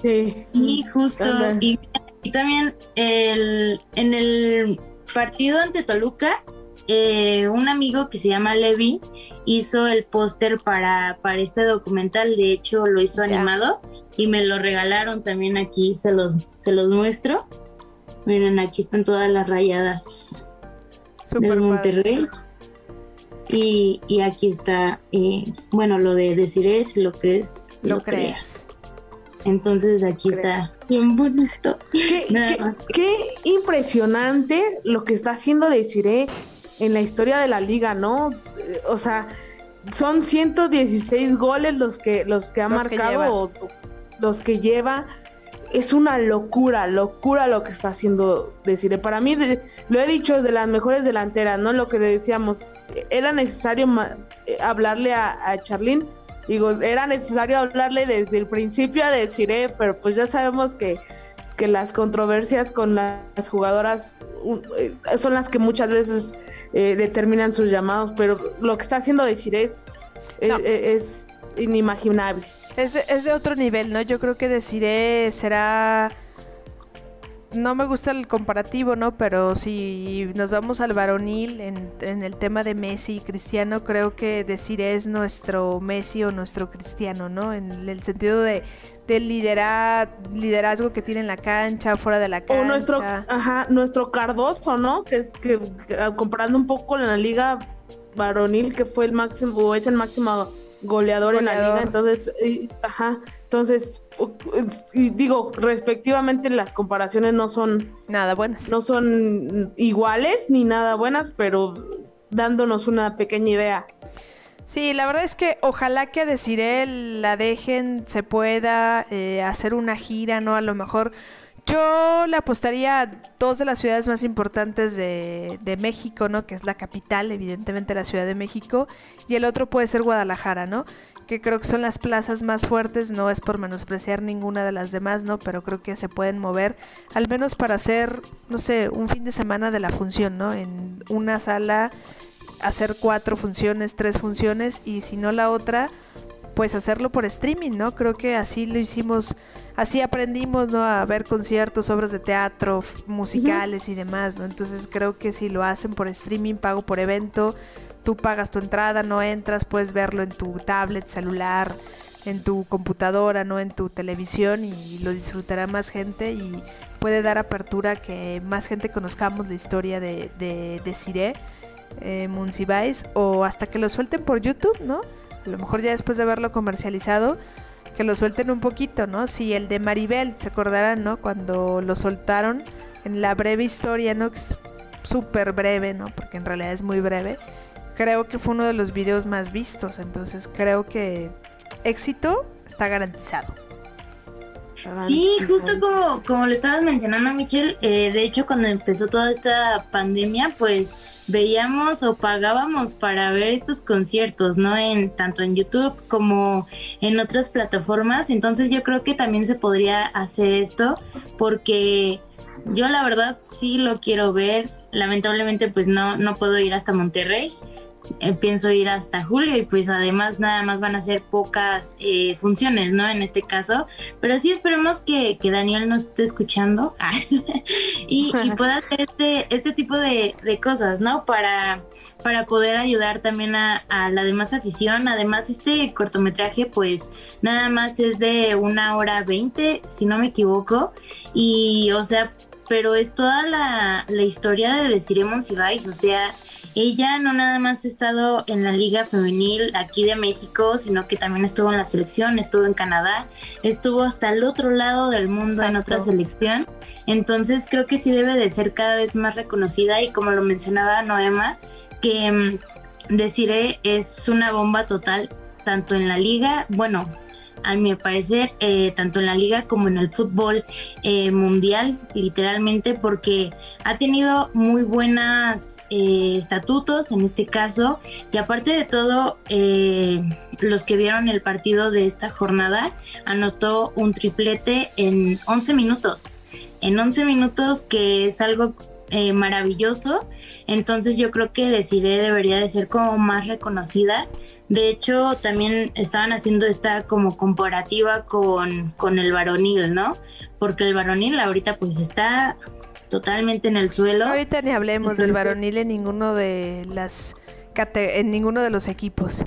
Sí, y justo. Y, y, también el, en el partido ante Toluca, eh, un amigo que se llama Levi hizo el póster para, para este documental, de hecho lo hizo animado y me lo regalaron también aquí, se los, se los muestro. Miren, aquí están todas las rayadas de Monterrey. Y, y, aquí está, eh, bueno, lo de decir si lo crees, lo, crees. Entonces aquí está bien bonito. Qué, qué, impresionante lo que está haciendo Desiree en la historia de la liga, ¿no? O sea, son 116 goles los que los que ha marcado o los que lleva es una locura, locura lo que está haciendo Desire. Para mí, lo he dicho, de las mejores delanteras, ¿no? Lo que decíamos, era necesario eh, hablarle a, a Charlene. Digo, era necesario hablarle desde el principio a Desire, pero pues ya sabemos que, que las controversias con las jugadoras eh, son las que muchas veces eh, determinan sus llamados, pero lo que está haciendo Desire es, es inimaginable. Es de, es de otro nivel, ¿no? Yo creo que deciré será... No me gusta el comparativo, ¿no? Pero si nos vamos al varonil en, en el tema de Messi y Cristiano, creo que decir es nuestro Messi o nuestro Cristiano, ¿no? En el sentido de, del liderazgo que tiene en la cancha, fuera de la cancha. O nuestro, ajá, nuestro Cardoso, ¿no? Que es que, comparando un poco en la liga varonil, que fue el máximo, o es el máximo goleador, en la liga, entonces, ajá, entonces, digo, respectivamente las comparaciones no son nada buenas. No son iguales ni nada buenas, pero dándonos una pequeña idea. Sí, la verdad es que ojalá que a Desiree la dejen, se pueda eh, hacer una gira, ¿no? A lo mejor yo le apostaría a dos de las ciudades más importantes de, de, México, ¿no? Que es la capital, evidentemente la Ciudad de México, y el otro puede ser Guadalajara, ¿no? Que creo que son las plazas más fuertes, no es por menospreciar ninguna de las demás, ¿no? Pero creo que se pueden mover, al menos para hacer, no sé, un fin de semana de la función, ¿no? En una sala, hacer cuatro funciones, tres funciones, y si no la otra, pues hacerlo por streaming, ¿no? Creo que así lo hicimos, así aprendimos, ¿no? A ver conciertos, obras de teatro, musicales y demás, ¿no? Entonces creo que si lo hacen por streaming, pago por evento, tú pagas tu entrada, no entras, puedes verlo en tu tablet, celular, en tu computadora, ¿no? En tu televisión y lo disfrutará más gente y puede dar apertura que más gente conozcamos la historia de, de, de Cire, eh, o hasta que lo suelten por YouTube, ¿no? a lo mejor ya después de haberlo comercializado, que lo suelten un poquito, ¿no? Si el de Maribel, se acordarán, ¿no? Cuando lo soltaron en la breve historia, ¿no? Súper breve, ¿no? Porque en realidad es muy breve. Creo que fue uno de los videos más vistos, entonces creo que éxito está garantizado. Sí, justo como, como lo estabas mencionando, Michelle, eh, de hecho cuando empezó toda esta pandemia, pues veíamos o pagábamos para ver estos conciertos, ¿no? En tanto en YouTube como en otras plataformas. Entonces yo creo que también se podría hacer esto porque yo la verdad sí lo quiero ver. Lamentablemente pues no, no puedo ir hasta Monterrey. Eh, pienso ir hasta julio y pues además nada más van a ser pocas eh, funciones, ¿no? En este caso, pero sí esperemos que, Daniel nos esté escuchando y, pueda hacer este, este tipo de, cosas, ¿no? Para, para poder ayudar también a, a, la demás afición. Además, este cortometraje pues nada más es de una hora veinte, si no me equivoco, y o sea, pero es toda la, la historia de Deciremos si vais, o sea, ella no nada más ha estado en la Liga Femenil aquí de México, sino que también estuvo en la selección, estuvo en Canadá, estuvo hasta el otro lado del mundo en otra selección. Entonces creo que sí debe de ser cada vez más reconocida y como lo mencionaba Noema, que um, Desiree es una bomba total, tanto en la liga, bueno, a mi parecer, eh, tanto en la liga como en el fútbol eh, mundial, literalmente, porque ha tenido muy buenos eh, estatutos en este caso, y aparte de todo, los que vieron el partido de esta jornada, anotó un triplete en 11 minutos. En 11 minutos, que es algo eh, maravilloso. Entonces yo creo que Desiree debería de ser como más reconocida. De hecho, también estaban haciendo esta como comparativa con, con el varonil, ¿no? Porque el varonil ahorita pues está totalmente en el suelo. Ahorita ni hablemos del varonil en ninguno de las en ninguno de los equipos.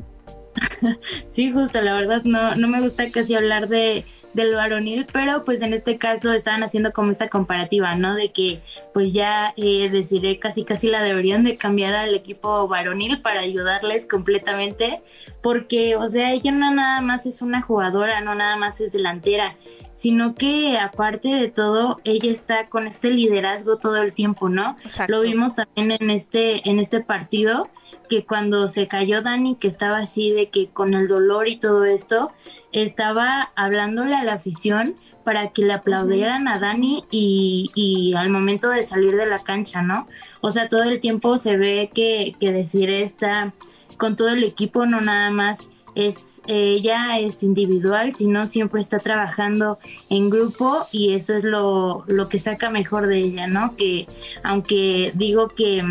sí, justo, la verdad no, no me gusta casi hablar de, del varonil, pero pues en este caso estaban haciendo como esta comparativa, ¿no? De que pues ya eh, deciré casi casi la deberían de cambiar al equipo varonil para ayudarles completamente, porque o sea, ella no nada más es una jugadora, no nada más es delantera, sino que aparte de todo, ella está con este liderazgo todo el tiempo, ¿no? Lo vimos también en este, en este partido que cuando se cayó Dani, que estaba así de que con el dolor y todo esto, estaba hablándole a la afición para que le aplaudieran a Dani y, y, al momento de salir de la cancha, ¿no? O sea, todo el tiempo se ve que, que decir está con todo el equipo, no nada más es ella es individual, sino siempre está trabajando en grupo y eso es lo, lo que saca mejor de ella, ¿no? Que aunque digo que,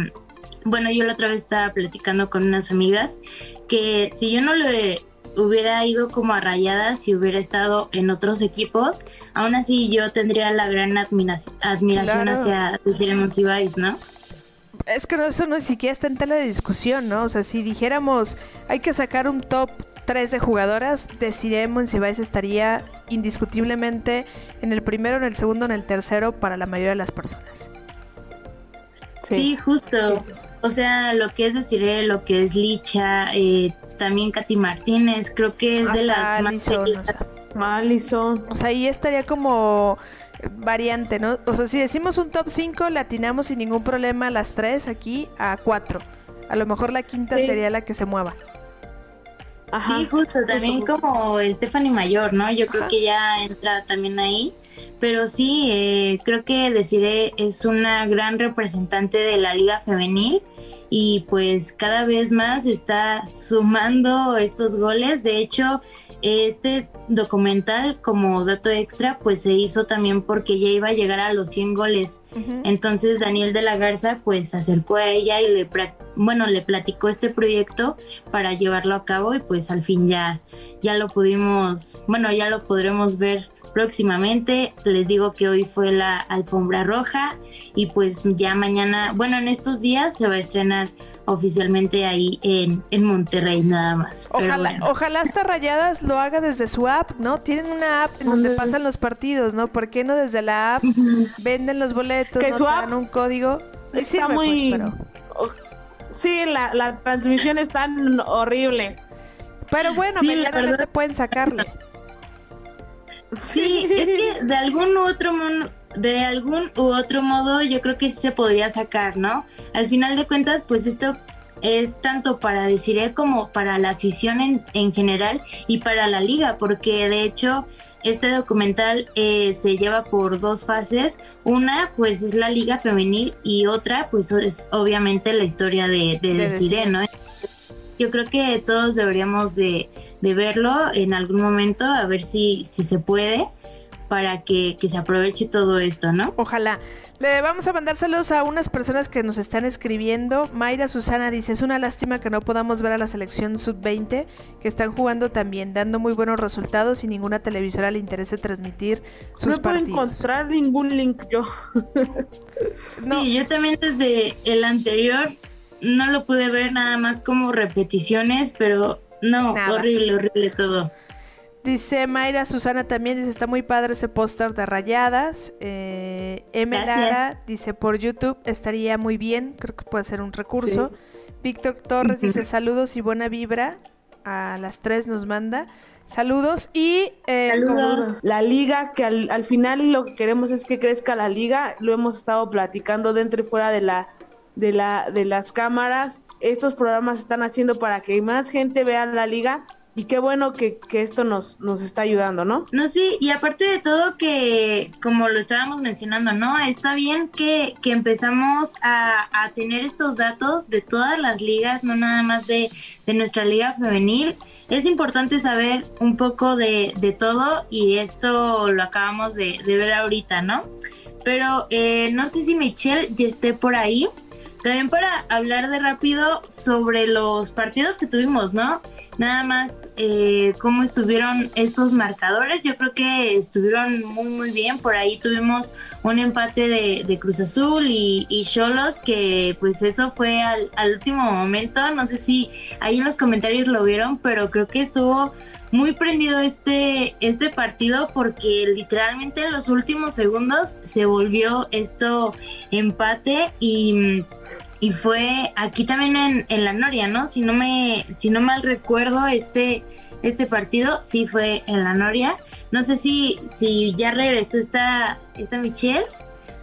bueno, yo la otra vez estaba platicando con unas amigas que si yo no le hubiera ido como a rayadas si hubiera estado en otros equipos, aún así yo tendría la gran admiración, admiración hacia Desiree Monsiváis, ¿no? Es que eso no siquiera está en tela de discusión, ¿no? O sea, si dijéramos hay que sacar un top 3 de jugadoras, deciremos si Vais estaría indiscutiblemente en el primero, en el segundo, en el tercero para la mayoría de las personas. Sí, justo. O sea, lo que es decir, lo que es Licha, eh, también Katy Martínez, creo que es de las más. Alison. O sea, ahí estaría como variante, ¿no? O sea, si decimos un top 5, latinamos sin ningún problema las tres aquí a 4. A lo mejor la quinta sería la que se mueva. Sí, justo, también como Stephanie Mayor, ¿no? Yo creo que ya entra también ahí. Pero sí, eh, creo que Desiree es una gran representante de la liga femenil y pues cada vez más está sumando estos goles. De hecho, este documental como dato extra pues se hizo también porque ya iba a llegar a los 100 goles. Entonces Daniel de la Garza pues se acercó a ella y le bueno, le platicó este proyecto para llevarlo a cabo y pues al fin ya ya lo pudimos, bueno, ya lo podremos ver próximamente. Les digo que hoy fue la alfombra roja y pues ya mañana, bueno, en estos días se va a estrenar oficialmente ahí en, en Monterrey nada más. Ojalá, ojalá hasta Rayadas lo haga desde su app, ¿no? Tienen una app en donde pasan los partidos, ¿no? ¿Por qué no desde la app venden los boletos, ¿no? dan un código? Está pues, muy... Sí, la, la transmisión es tan horrible. Pero bueno, sí, medianamente pueden sacarle. Sí, es que de algún otro modo, de algún u otro modo yo creo que sí se podría sacar, ¿no? Al final de cuentas, pues esto es tanto para deciré como para la afición en, en, general y para la liga, porque de hecho este documental eh, se lleva por dos fases. Una pues es la liga femenil y otra pues es obviamente la historia de, de, ¿no? yo creo que todos deberíamos de, verlo en algún momento, a ver si, si se puede para que, se aproveche todo esto, ¿no? Ojalá. Le vamos a mandar saludos a unas personas que nos están escribiendo. Mayra Susana dice, es una lástima que no podamos ver a la selección sub-20, que están jugando también, dando muy buenos resultados y ninguna televisora le interese transmitir sus partidos. No puedo encontrar ningún link yo. no. Sí, yo también desde el anterior no lo pude ver nada más como repeticiones, pero no, horrible, horrible todo. Dice Mayra Susana también, dice, está muy padre ese póster de rayadas. Eh, M. Lara dice, por YouTube estaría muy bien, creo que puede ser un recurso. Víctor Torres dice, saludos y buena vibra. A las tres nos manda. Saludos y... Eh, saludos. La liga, que al, al final lo que queremos es que crezca la liga. Lo hemos estado platicando dentro y fuera de la de, la, de las cámaras. Estos programas están haciendo para que más gente vea la liga y qué bueno que, esto nos, nos está ayudando, ¿no? No, sí, y aparte de todo que, como lo estábamos mencionando, ¿no? Está bien que, que empezamos a, a, tener estos datos de todas las ligas, no nada más de, de nuestra liga femenil. Es importante saber un poco de, de todo y esto lo acabamos de, de ver ahorita, ¿no? Pero eh, no sé si Michelle ya esté por ahí. También para hablar de rápido sobre los partidos que tuvimos, ¿no? Nada más eh, cómo estuvieron estos marcadores. Yo creo que estuvieron muy, muy bien. Por ahí tuvimos un empate de, Cruz Azul y Cholos, que pues eso fue al, al último momento. No sé si ahí en los comentarios lo vieron, pero creo que estuvo muy prendido este, este partido porque literalmente en los últimos segundos se volvió esto empate y y fue aquí también en, en, la Noria, ¿no? Si no me, si no mal recuerdo, este, este partido sí fue en la Noria. No sé si, si ya regresó esta, esta Michelle.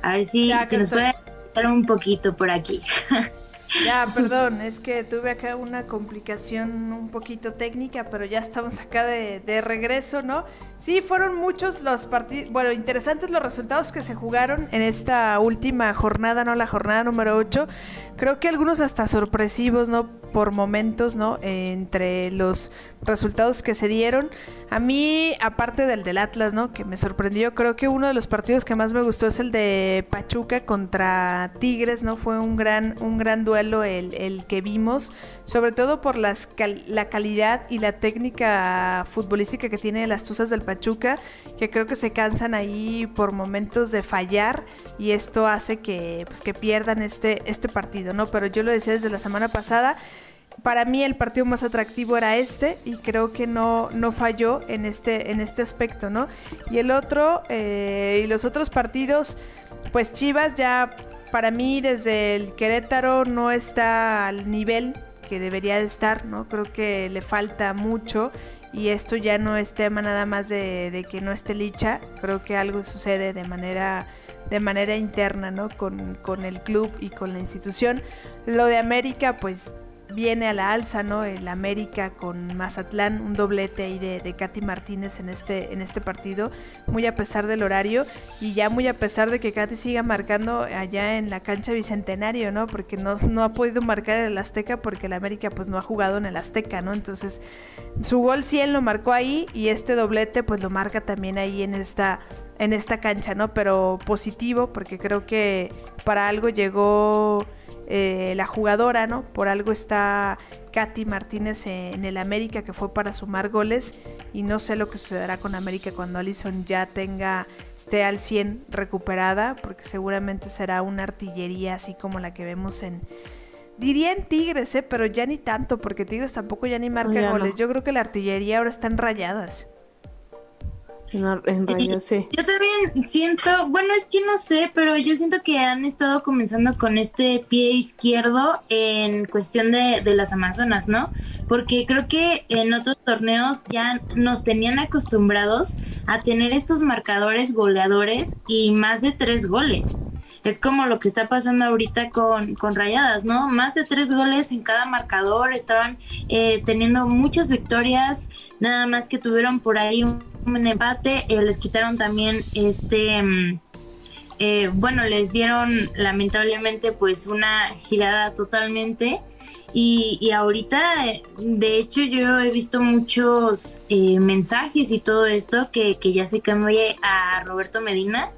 A ver si, si nos puede dar un poquito por aquí. Ya, perdón, es que tuve acá una complicación un poquito técnica, pero ya estamos acá de, de regreso, ¿no? Sí, fueron muchos los partidos, bueno, interesantes los resultados que se jugaron en esta última jornada, ¿no? La jornada número 8. Creo que algunos hasta sorpresivos, ¿no? Por momentos, ¿no? entre los resultados que se dieron. A mí, aparte del del Atlas, ¿no? Que me sorprendió, creo que uno de los partidos que más me gustó es el de Pachuca contra Tigres, ¿no? Fue un gran, un gran duelo el, el que vimos, sobre todo por las la calidad y la técnica futbolística que tiene las Tuzas del Pachuca, que creo que se cansan ahí por momentos de fallar y esto hace que, pues, que pierdan este, este partido, ¿no? Pero yo lo decía desde la semana pasada, para mí el partido más atractivo era este y creo que no, no falló en este, en este aspecto, ¿no? Y el otro, eh, y los otros partidos, pues Chivas ya para mí desde el Querétaro no está al nivel que debería de estar, ¿no? Creo que le falta mucho y esto ya no es tema nada más de, que no esté Licha, creo que algo sucede de manera de manera interna, ¿no? Con, con el club y con la institución. Lo de América, pues viene a la alza, ¿no? El América con Mazatlán, un doblete ahí de, de Katy Martínez en este, en este partido, muy a pesar del horario y ya muy a pesar de que Katy siga marcando allá en la cancha Bicentenario, ¿no? Porque no, no ha podido marcar en el Azteca porque el América pues no ha jugado en el Azteca, ¿no? Entonces su gol 100 lo marcó ahí y este doblete pues lo marca también ahí en esta en esta cancha, ¿no? Pero positivo porque creo que para algo llegó eh, la jugadora, ¿no? Por algo está Katy Martínez en el América que fue para sumar goles y no sé lo que sucederá con América cuando Allison ya tenga, esté al 100 recuperada, porque seguramente será una artillería así como la que vemos en... Diría en Tigres, ¿eh? pero ya ni tanto, porque Tigres tampoco ya ni marca goles. Yo creo que la artillería ahora está en rayadas. En, Yo también siento, bueno, es que no sé, pero yo siento que han estado comenzando con este pie izquierdo en cuestión de, de las Amazonas, ¿no? Porque creo que en otros torneos ya nos tenían acostumbrados a tener estos marcadores goleadores y más de tres goles es como lo que está pasando ahorita con, con Rayadas, ¿no? Más de tres goles en cada marcador, estaban eh, teniendo muchas victorias, nada más que tuvieron por ahí un, empate, eh, les quitaron también este... Mm, eh, bueno, les dieron lamentablemente pues una girada totalmente y, y, ahorita, de hecho, yo he visto muchos mensajes y todo esto que, que ya se cambie a Roberto Medina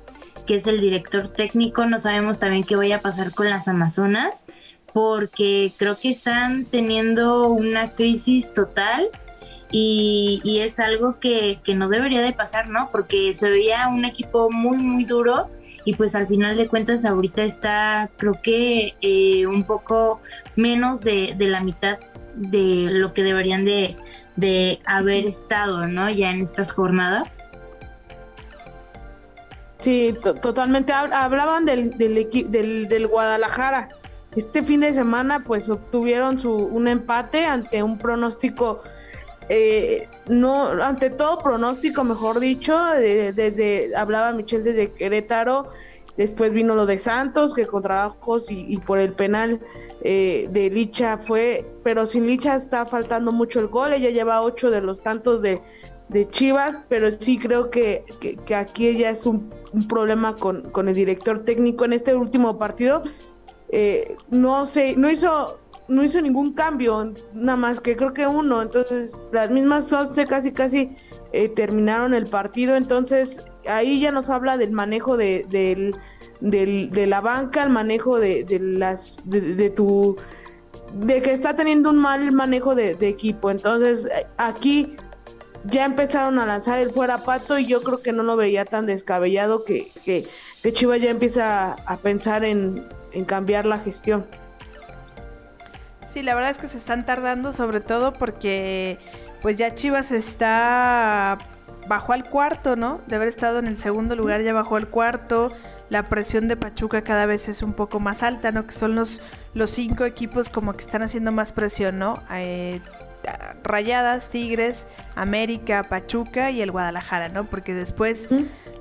que es el director técnico. No sabemos también qué vaya a pasar con las Amazonas, porque creo que están teniendo una crisis total y, es algo que, no debería de pasar, ¿no? Porque se veía un equipo muy, muy duro y pues al final de cuentas ahorita está creo que eh, un poco menos de, la mitad de lo que deberían de, de haber estado, ¿no? Ya en estas jornadas. Sí, totalmente. Hablaban del, del, del, del Guadalajara. Este fin de semana, pues obtuvieron su, un empate ante un pronóstico, eh, no, ante todo pronóstico, mejor dicho. desde hablaba Michelle desde Querétaro. Después vino lo de Santos, que con trabajos y, y por el penal eh, de Licha fue, pero sin Licha está faltando mucho el gol. Ella lleva ocho de los tantos de, de Chivas, pero sí creo que, que, aquí ya es un, problema con, con, el director técnico en este último partido. Eh, no sé, no hizo no hizo ningún cambio, nada más que creo que uno, entonces las mismas 11 casi casi eh, terminaron el partido, entonces ahí ya nos habla del manejo de, de la banca, el manejo de, de las de, tu de que está teniendo un mal manejo de, equipo, entonces aquí ya empezaron a lanzar el fuera pato y yo creo que no lo veía tan descabellado que, que, Chivas ya empieza a pensar en, cambiar la gestión. Sí, la verdad es que se están tardando sobre todo porque pues ya Chivas está bajó al cuarto, ¿no? De haber estado en el segundo lugar ya bajó al cuarto. La presión de Pachuca cada vez es un poco más alta, ¿no? Que son los, los cinco equipos como que están haciendo más presión, ¿no? Eh, Rayadas, Tigres, América, Pachuca y el Guadalajara, ¿no? Porque después,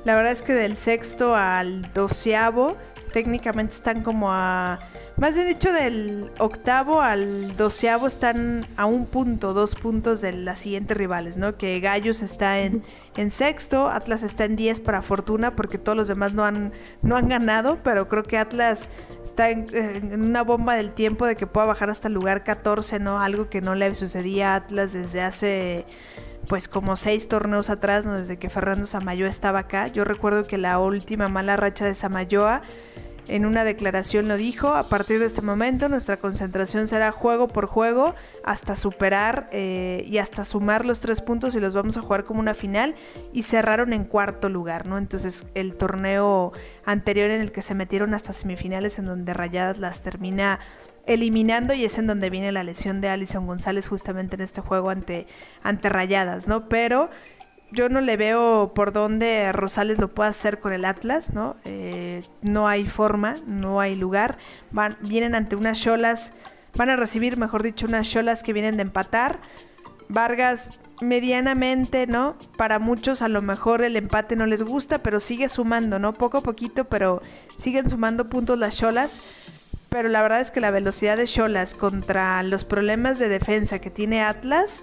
la verdad es que del sexto al doceavo, técnicamente están como a... Más bien dicho, del octavo al doceavo están a un punto, dos puntos de las siguientes rivales, ¿no? Que Gallos está en, en sexto, Atlas está en diez para fortuna, porque todos los demás no han, no han ganado, pero creo que Atlas está en, en una bomba del tiempo de que pueda bajar hasta el lugar 14, ¿no? Algo que no le sucedía a Atlas desde hace pues como seis torneos atrás, ¿no? desde que Fernando Samayoa estaba acá. Yo recuerdo que la última mala racha de Samayoa en una declaración lo dijo, a partir de este momento nuestra concentración será juego por juego hasta superar eh, y hasta sumar los tres puntos y los vamos a jugar como una final y cerraron en cuarto lugar, ¿no? Entonces el torneo anterior en el que se metieron hasta semifinales en donde Rayadas las termina eliminando y es en donde viene la lesión de Alison González justamente en este juego ante, ante Rayadas, ¿no? Pero yo no le veo por dónde Rosales lo pueda hacer con el Atlas, ¿no? Eh, no hay forma, no hay lugar. Van, vienen ante unas cholas, van a recibir, mejor dicho, unas cholas que vienen de empatar. Vargas medianamente, ¿no? Para muchos a lo mejor el empate no les gusta, pero sigue sumando, ¿no? Poco a poquito, pero siguen sumando puntos las cholas pero la verdad es que la velocidad de Cholas contra los problemas de defensa que tiene Atlas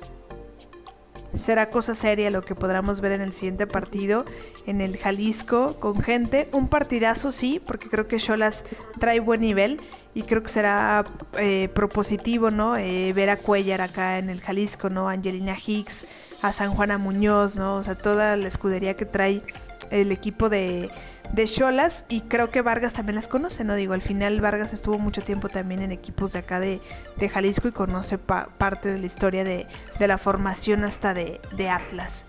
será cosa seria lo que podamos ver en el siguiente partido en el Jalisco con gente. Un partidazo sí, porque creo que Cholas trae buen nivel y creo que será eh, propositivo, ¿no? Eh, ver a Cuellar acá en el Jalisco, ¿no? Angelina Hicks, a San Juana Muñoz, ¿no? O sea, toda la escudería que trae el equipo de, de Cholas y creo que Vargas también las conoce, ¿no? Digo, al final Vargas estuvo mucho tiempo también en equipos de acá de, Jalisco y conoce parte de la historia de, la formación hasta de, Atlas.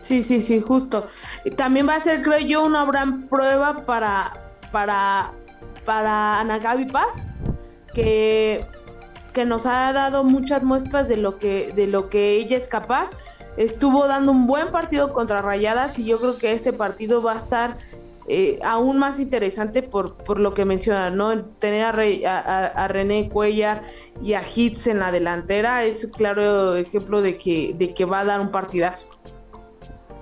Sí, sí, sí, justo. Y también va a ser, creo yo, una gran prueba para, para, para Ana Gaby Paz, que, que nos ha dado muchas muestras de lo que, de lo que ella es capaz estuvo dando un buen partido contra Rayadas y yo creo que este partido va a estar eh, aún más interesante por, por lo que menciona, ¿no? Tener a, René Cuellar y a Hits en la delantera es claro ejemplo de que, de que va a dar un partidazo.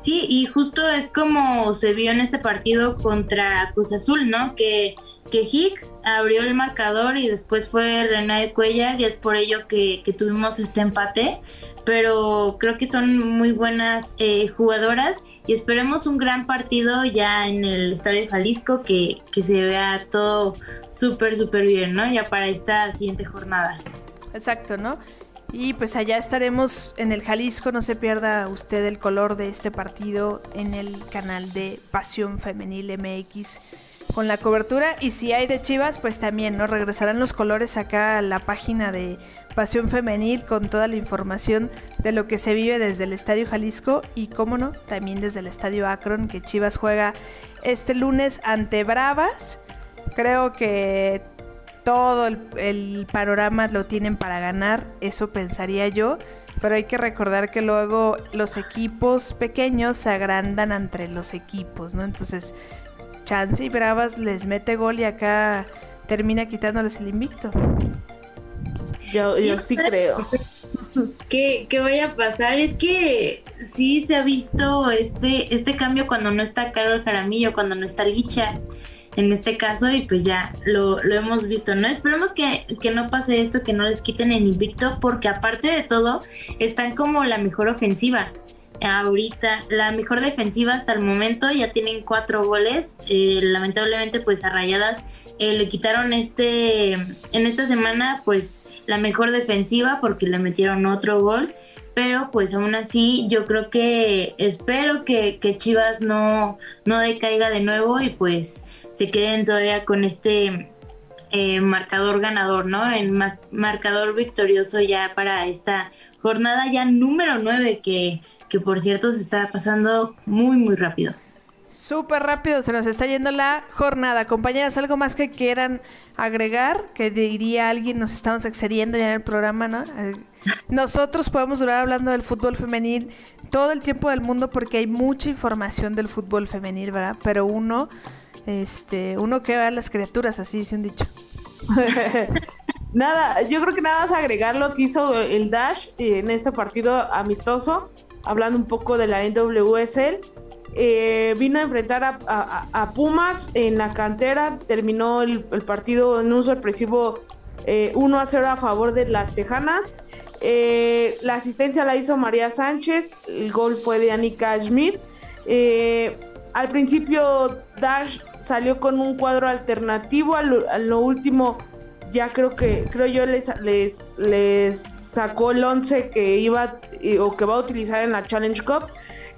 Sí, y justo es como se vio en este partido contra Cruz Azul, ¿no? Que, que Hicks abrió el marcador y después fue René Cuellar y es por ello que, que tuvimos este empate pero creo que son muy buenas eh, jugadoras y esperemos un gran partido ya en el Estadio Jalisco que, que se vea todo súper, súper bien, ¿no? Ya para esta siguiente jornada. Exacto, ¿no? Y pues allá estaremos en el Jalisco, no se pierda usted el color de este partido en el canal de Pasión Femenil MX con la cobertura y si hay de Chivas pues también, ¿no? Regresarán los colores acá a la página de Pasión Femenil con toda la información de lo que se vive desde el Estadio Jalisco y, cómo no, también desde el Estadio Akron, que Chivas juega este lunes ante Bravas. Creo que todo el, panorama lo tienen para ganar, eso pensaría yo. Pero hay que recordar que luego los equipos pequeños se agrandan entre los equipos, ¿no? Entonces, Chance y Bravas les mete gol y acá termina quitándoles el invicto. Yo, yo sí creo. Que, que vaya a pasar es que sí se ha visto este, este cambio cuando no está Carol Jaramillo, cuando no está Licha en este caso y pues ya lo, lo hemos visto, ¿no? Esperemos que, que, no pase esto, que no les quiten el invicto, porque aparte de todo, están como la mejor ofensiva. Ahorita, la mejor defensiva hasta el momento, ya tienen cuatro goles. Eh, lamentablemente, pues a Rayadas eh, le quitaron este en esta semana pues la mejor defensiva porque le metieron otro gol pero pues aún así yo creo que espero que, Chivas no, no decaiga de nuevo y pues se queden todavía con este eh, marcador ganador, ¿no? El marcador victorioso ya para esta jornada ya número 9 que, que por cierto se está pasando muy muy rápido. Súper rápido, se nos está yendo la jornada. Compañeras, ¿algo más que quieran agregar? Que diría alguien, nos estamos excediendo ya en el programa, ¿no? Eh, nosotros podemos durar hablando del fútbol femenil todo el tiempo del mundo porque hay mucha información del fútbol femenil, ¿verdad? Pero uno, este, uno que ve a las criaturas, así dice un dicho. nada, yo creo que nada más agregar lo que hizo el Dash en este partido amistoso, hablando un poco de la NWSL eh, vino a enfrentar a, Pumas en la cantera, terminó el, partido en un sorpresivo 1 eh, a 0 a favor de las Tejanas. Eh, la asistencia la hizo María Sánchez, el gol fue de Anika Schmidt. al principio Dash salió con un cuadro alternativo, a lo, último ya creo que creo yo les, les, les sacó el 11 que iba o que va a utilizar en la Challenge Cup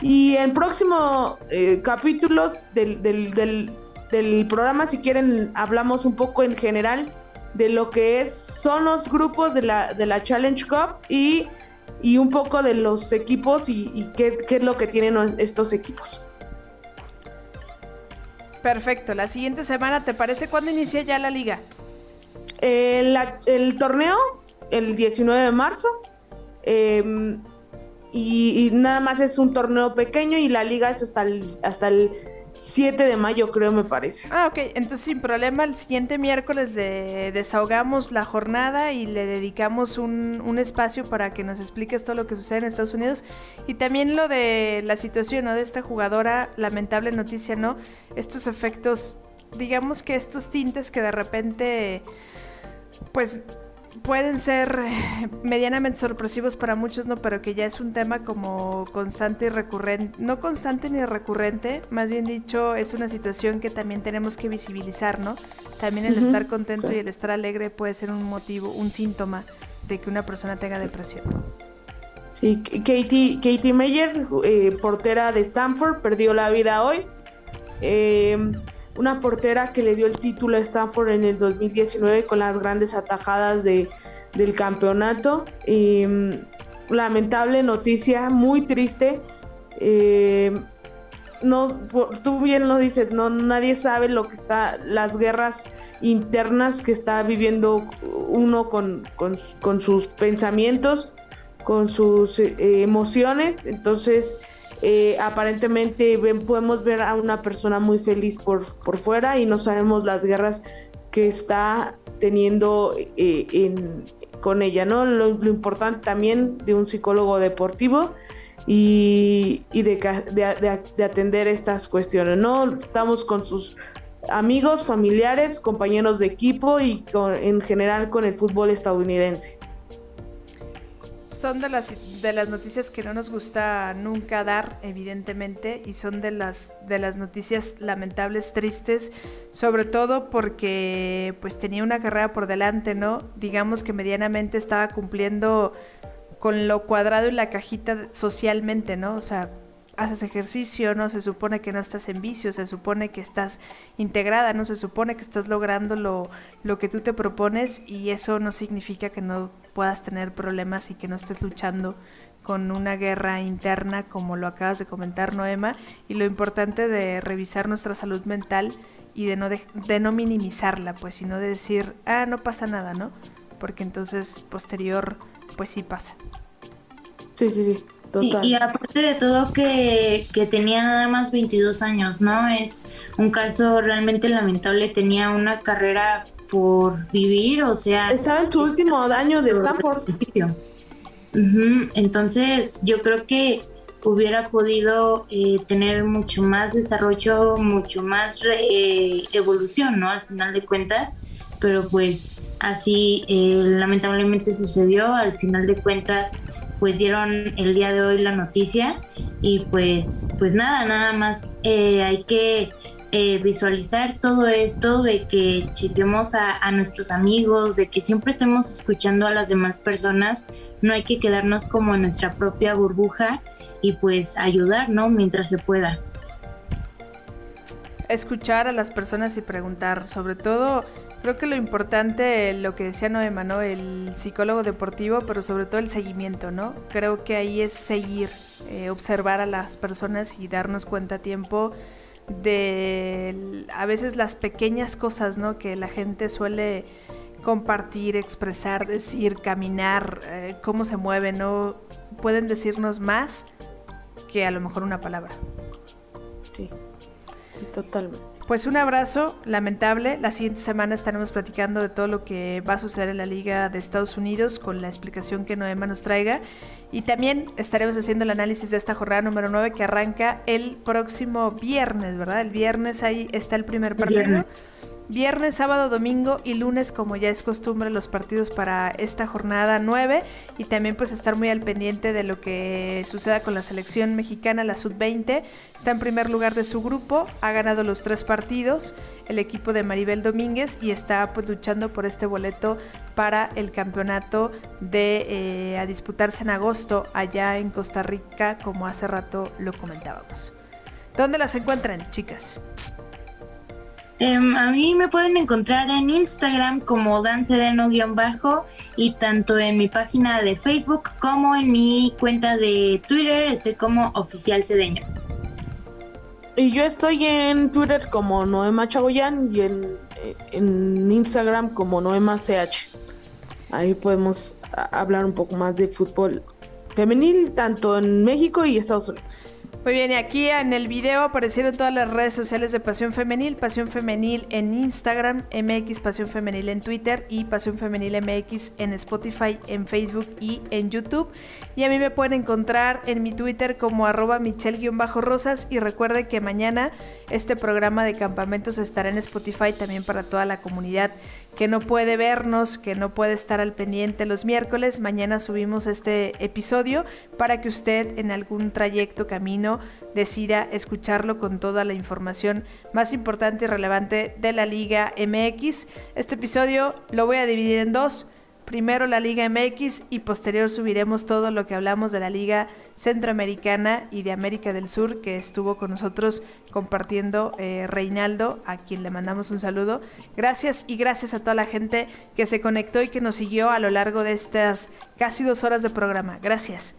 y en próximo eh, capítulos del, del, programa, si quieren, hablamos un poco en general de lo que es, son los grupos de la, de la Challenge Cup y, un poco de los equipos y, qué, es lo que tienen estos equipos. Perfecto, la siguiente semana, ¿te parece cuándo inicia ya la liga? Eh, el torneo, el 19 de marzo. Eh, y, nada más es un torneo pequeño y la liga es hasta el, hasta el 7 de mayo, creo, me parece. Ah, ok. Entonces, sin problema, el siguiente miércoles le desahogamos la jornada y le dedicamos un, un, espacio para que nos expliques todo lo que sucede en Estados Unidos. Y también lo de la situación, ¿no? De esta jugadora, lamentable noticia, ¿no? Estos efectos, digamos que estos tintes que de repente, pues pueden ser eh, medianamente sorpresivos para muchos, ¿no? Pero que ya es un tema como constante y recurrente, no constante ni recurrente, más bien dicho, es una situación que también tenemos que visibilizar, ¿no? También el estar contento y el estar alegre puede ser un motivo, un síntoma de que una persona tenga depresión. Sí, Katie, Katie Meyer, eh, portera de Stanford, perdió la vida hoy. Eh, una portera que le dio el título a Stanford en el 2019 con las grandes atajadas de, del campeonato. Mm, lamentable noticia, muy triste. Eh, no, tú bien lo dices, no, nadie sabe lo que está, las guerras internas que está viviendo uno con, sus pensamientos, con sus eh, emociones. Entonces, eh, aparentemente podemos ver a una persona muy feliz por, por fuera y no sabemos las guerras que está teniendo eh, con ella, ¿no? Lo, importante también de un psicólogo deportivo y, de, atender estas cuestiones, ¿no? Estamos con sus amigos, familiares, compañeros de equipo y en general con el fútbol estadounidense son de las, de las noticias que no nos gusta nunca dar, evidentemente, y son de las, de las noticias lamentables, tristes, sobre todo porque pues tenía una carrera por delante, ¿no? Digamos que medianamente estaba cumpliendo con lo cuadrado y la cajita socialmente, ¿no? O sea, haces ejercicio, no se supone que no estás en vicio, se supone que estás integrada, no se supone que estás logrando lo, lo que tú te propones y eso no significa que no puedas tener problemas y que no estés luchando con una guerra interna como lo acabas de comentar Noema y lo importante de revisar nuestra salud mental y de no, de, de no minimizarla pues sino de decir ah no pasa nada no porque entonces posterior pues sí pasa. Sí sí sí y, aparte de todo que, tenía nada más 22 años, ¿no? Es un caso realmente lamentable, tenía una carrera por vivir, o sea... Estaba en su último año de Stanford. Entonces yo creo que hubiera podido eh, tener mucho más desarrollo, mucho más eh, evolución, ¿no? Al final de cuentas, pero pues así eh, lamentablemente sucedió, al final de cuentas pues dieron el día de hoy la noticia y pues pues nada nada más eh, hay que eh, visualizar todo esto de que chequemos a, nuestros amigos de que siempre estemos escuchando a las demás personas. No hay que quedarnos como en nuestra propia burbuja y pues ayudar no mientras se pueda. Escuchar a las personas y preguntar sobre todo Creo que lo importante, lo que decía Noema, ¿no? El psicólogo deportivo, pero sobre todo el seguimiento, ¿no? Creo que ahí es seguir, eh, observar a las personas y darnos cuenta a tiempo de a veces las pequeñas cosas, ¿no? Que la gente suele compartir, expresar, decir, caminar, eh, cómo se mueve, ¿no? Pueden decirnos más que a lo mejor una palabra. Sí. Sí, totalmente. Pues un abrazo, lamentable. La siguiente semana estaremos platicando de todo lo que va a suceder en la Liga de Estados Unidos con la explicación que Noema nos traiga. Y también estaremos haciendo el análisis de esta jornada número 9 que arranca el próximo viernes, ¿verdad? El viernes ahí está el primer partido. Viernes, sábado, domingo y lunes, como ya es costumbre, los partidos para esta jornada 9 y también pues estar muy al pendiente de lo que suceda con la selección mexicana, la sub-20. Está en primer lugar de su grupo, ha ganado los tres partidos, el equipo de Maribel Domínguez y está pues luchando por este boleto para el campeonato de eh, a disputarse en agosto allá en Costa Rica, como hace rato lo comentábamos. ¿Dónde las encuentran, chicas? Em, a mí me pueden encontrar en Instagram como dansedeno-bajo y tanto en mi página de Facebook como en mi cuenta de Twitter estoy como oficial cedeño. Y yo estoy en Twitter como Noema Chagoyan y en, en Instagram como Noema CH. Ahí podemos hablar un poco más de fútbol femenil, tanto en México y Estados Unidos. Muy bien, y aquí en el video aparecieron todas las redes sociales de Pasión Femenil, Pasión Femenil en Instagram, MX Pasión Femenil en Twitter y Pasión Femenil MX en Spotify, en Facebook y en YouTube. Y a mí me pueden encontrar en mi Twitter como arroba michelle-rosas y recuerde que mañana este programa de campamentos estará en Spotify también para toda la comunidad que no puede vernos, que no puede estar al pendiente los miércoles, mañana subimos este episodio para que usted en algún trayecto, camino, decida escucharlo con toda la información más importante y relevante de la Liga MX. Este episodio lo voy a dividir en dos primero la Liga MX y posterior subiremos todo lo que hablamos de la Liga Centroamericana y de América del Sur que estuvo con nosotros compartiendo eh, Reinaldo, a quien le mandamos un saludo. Gracias y gracias a toda la gente que se conectó y que nos siguió a lo largo de estas casi dos horas de programa. Gracias.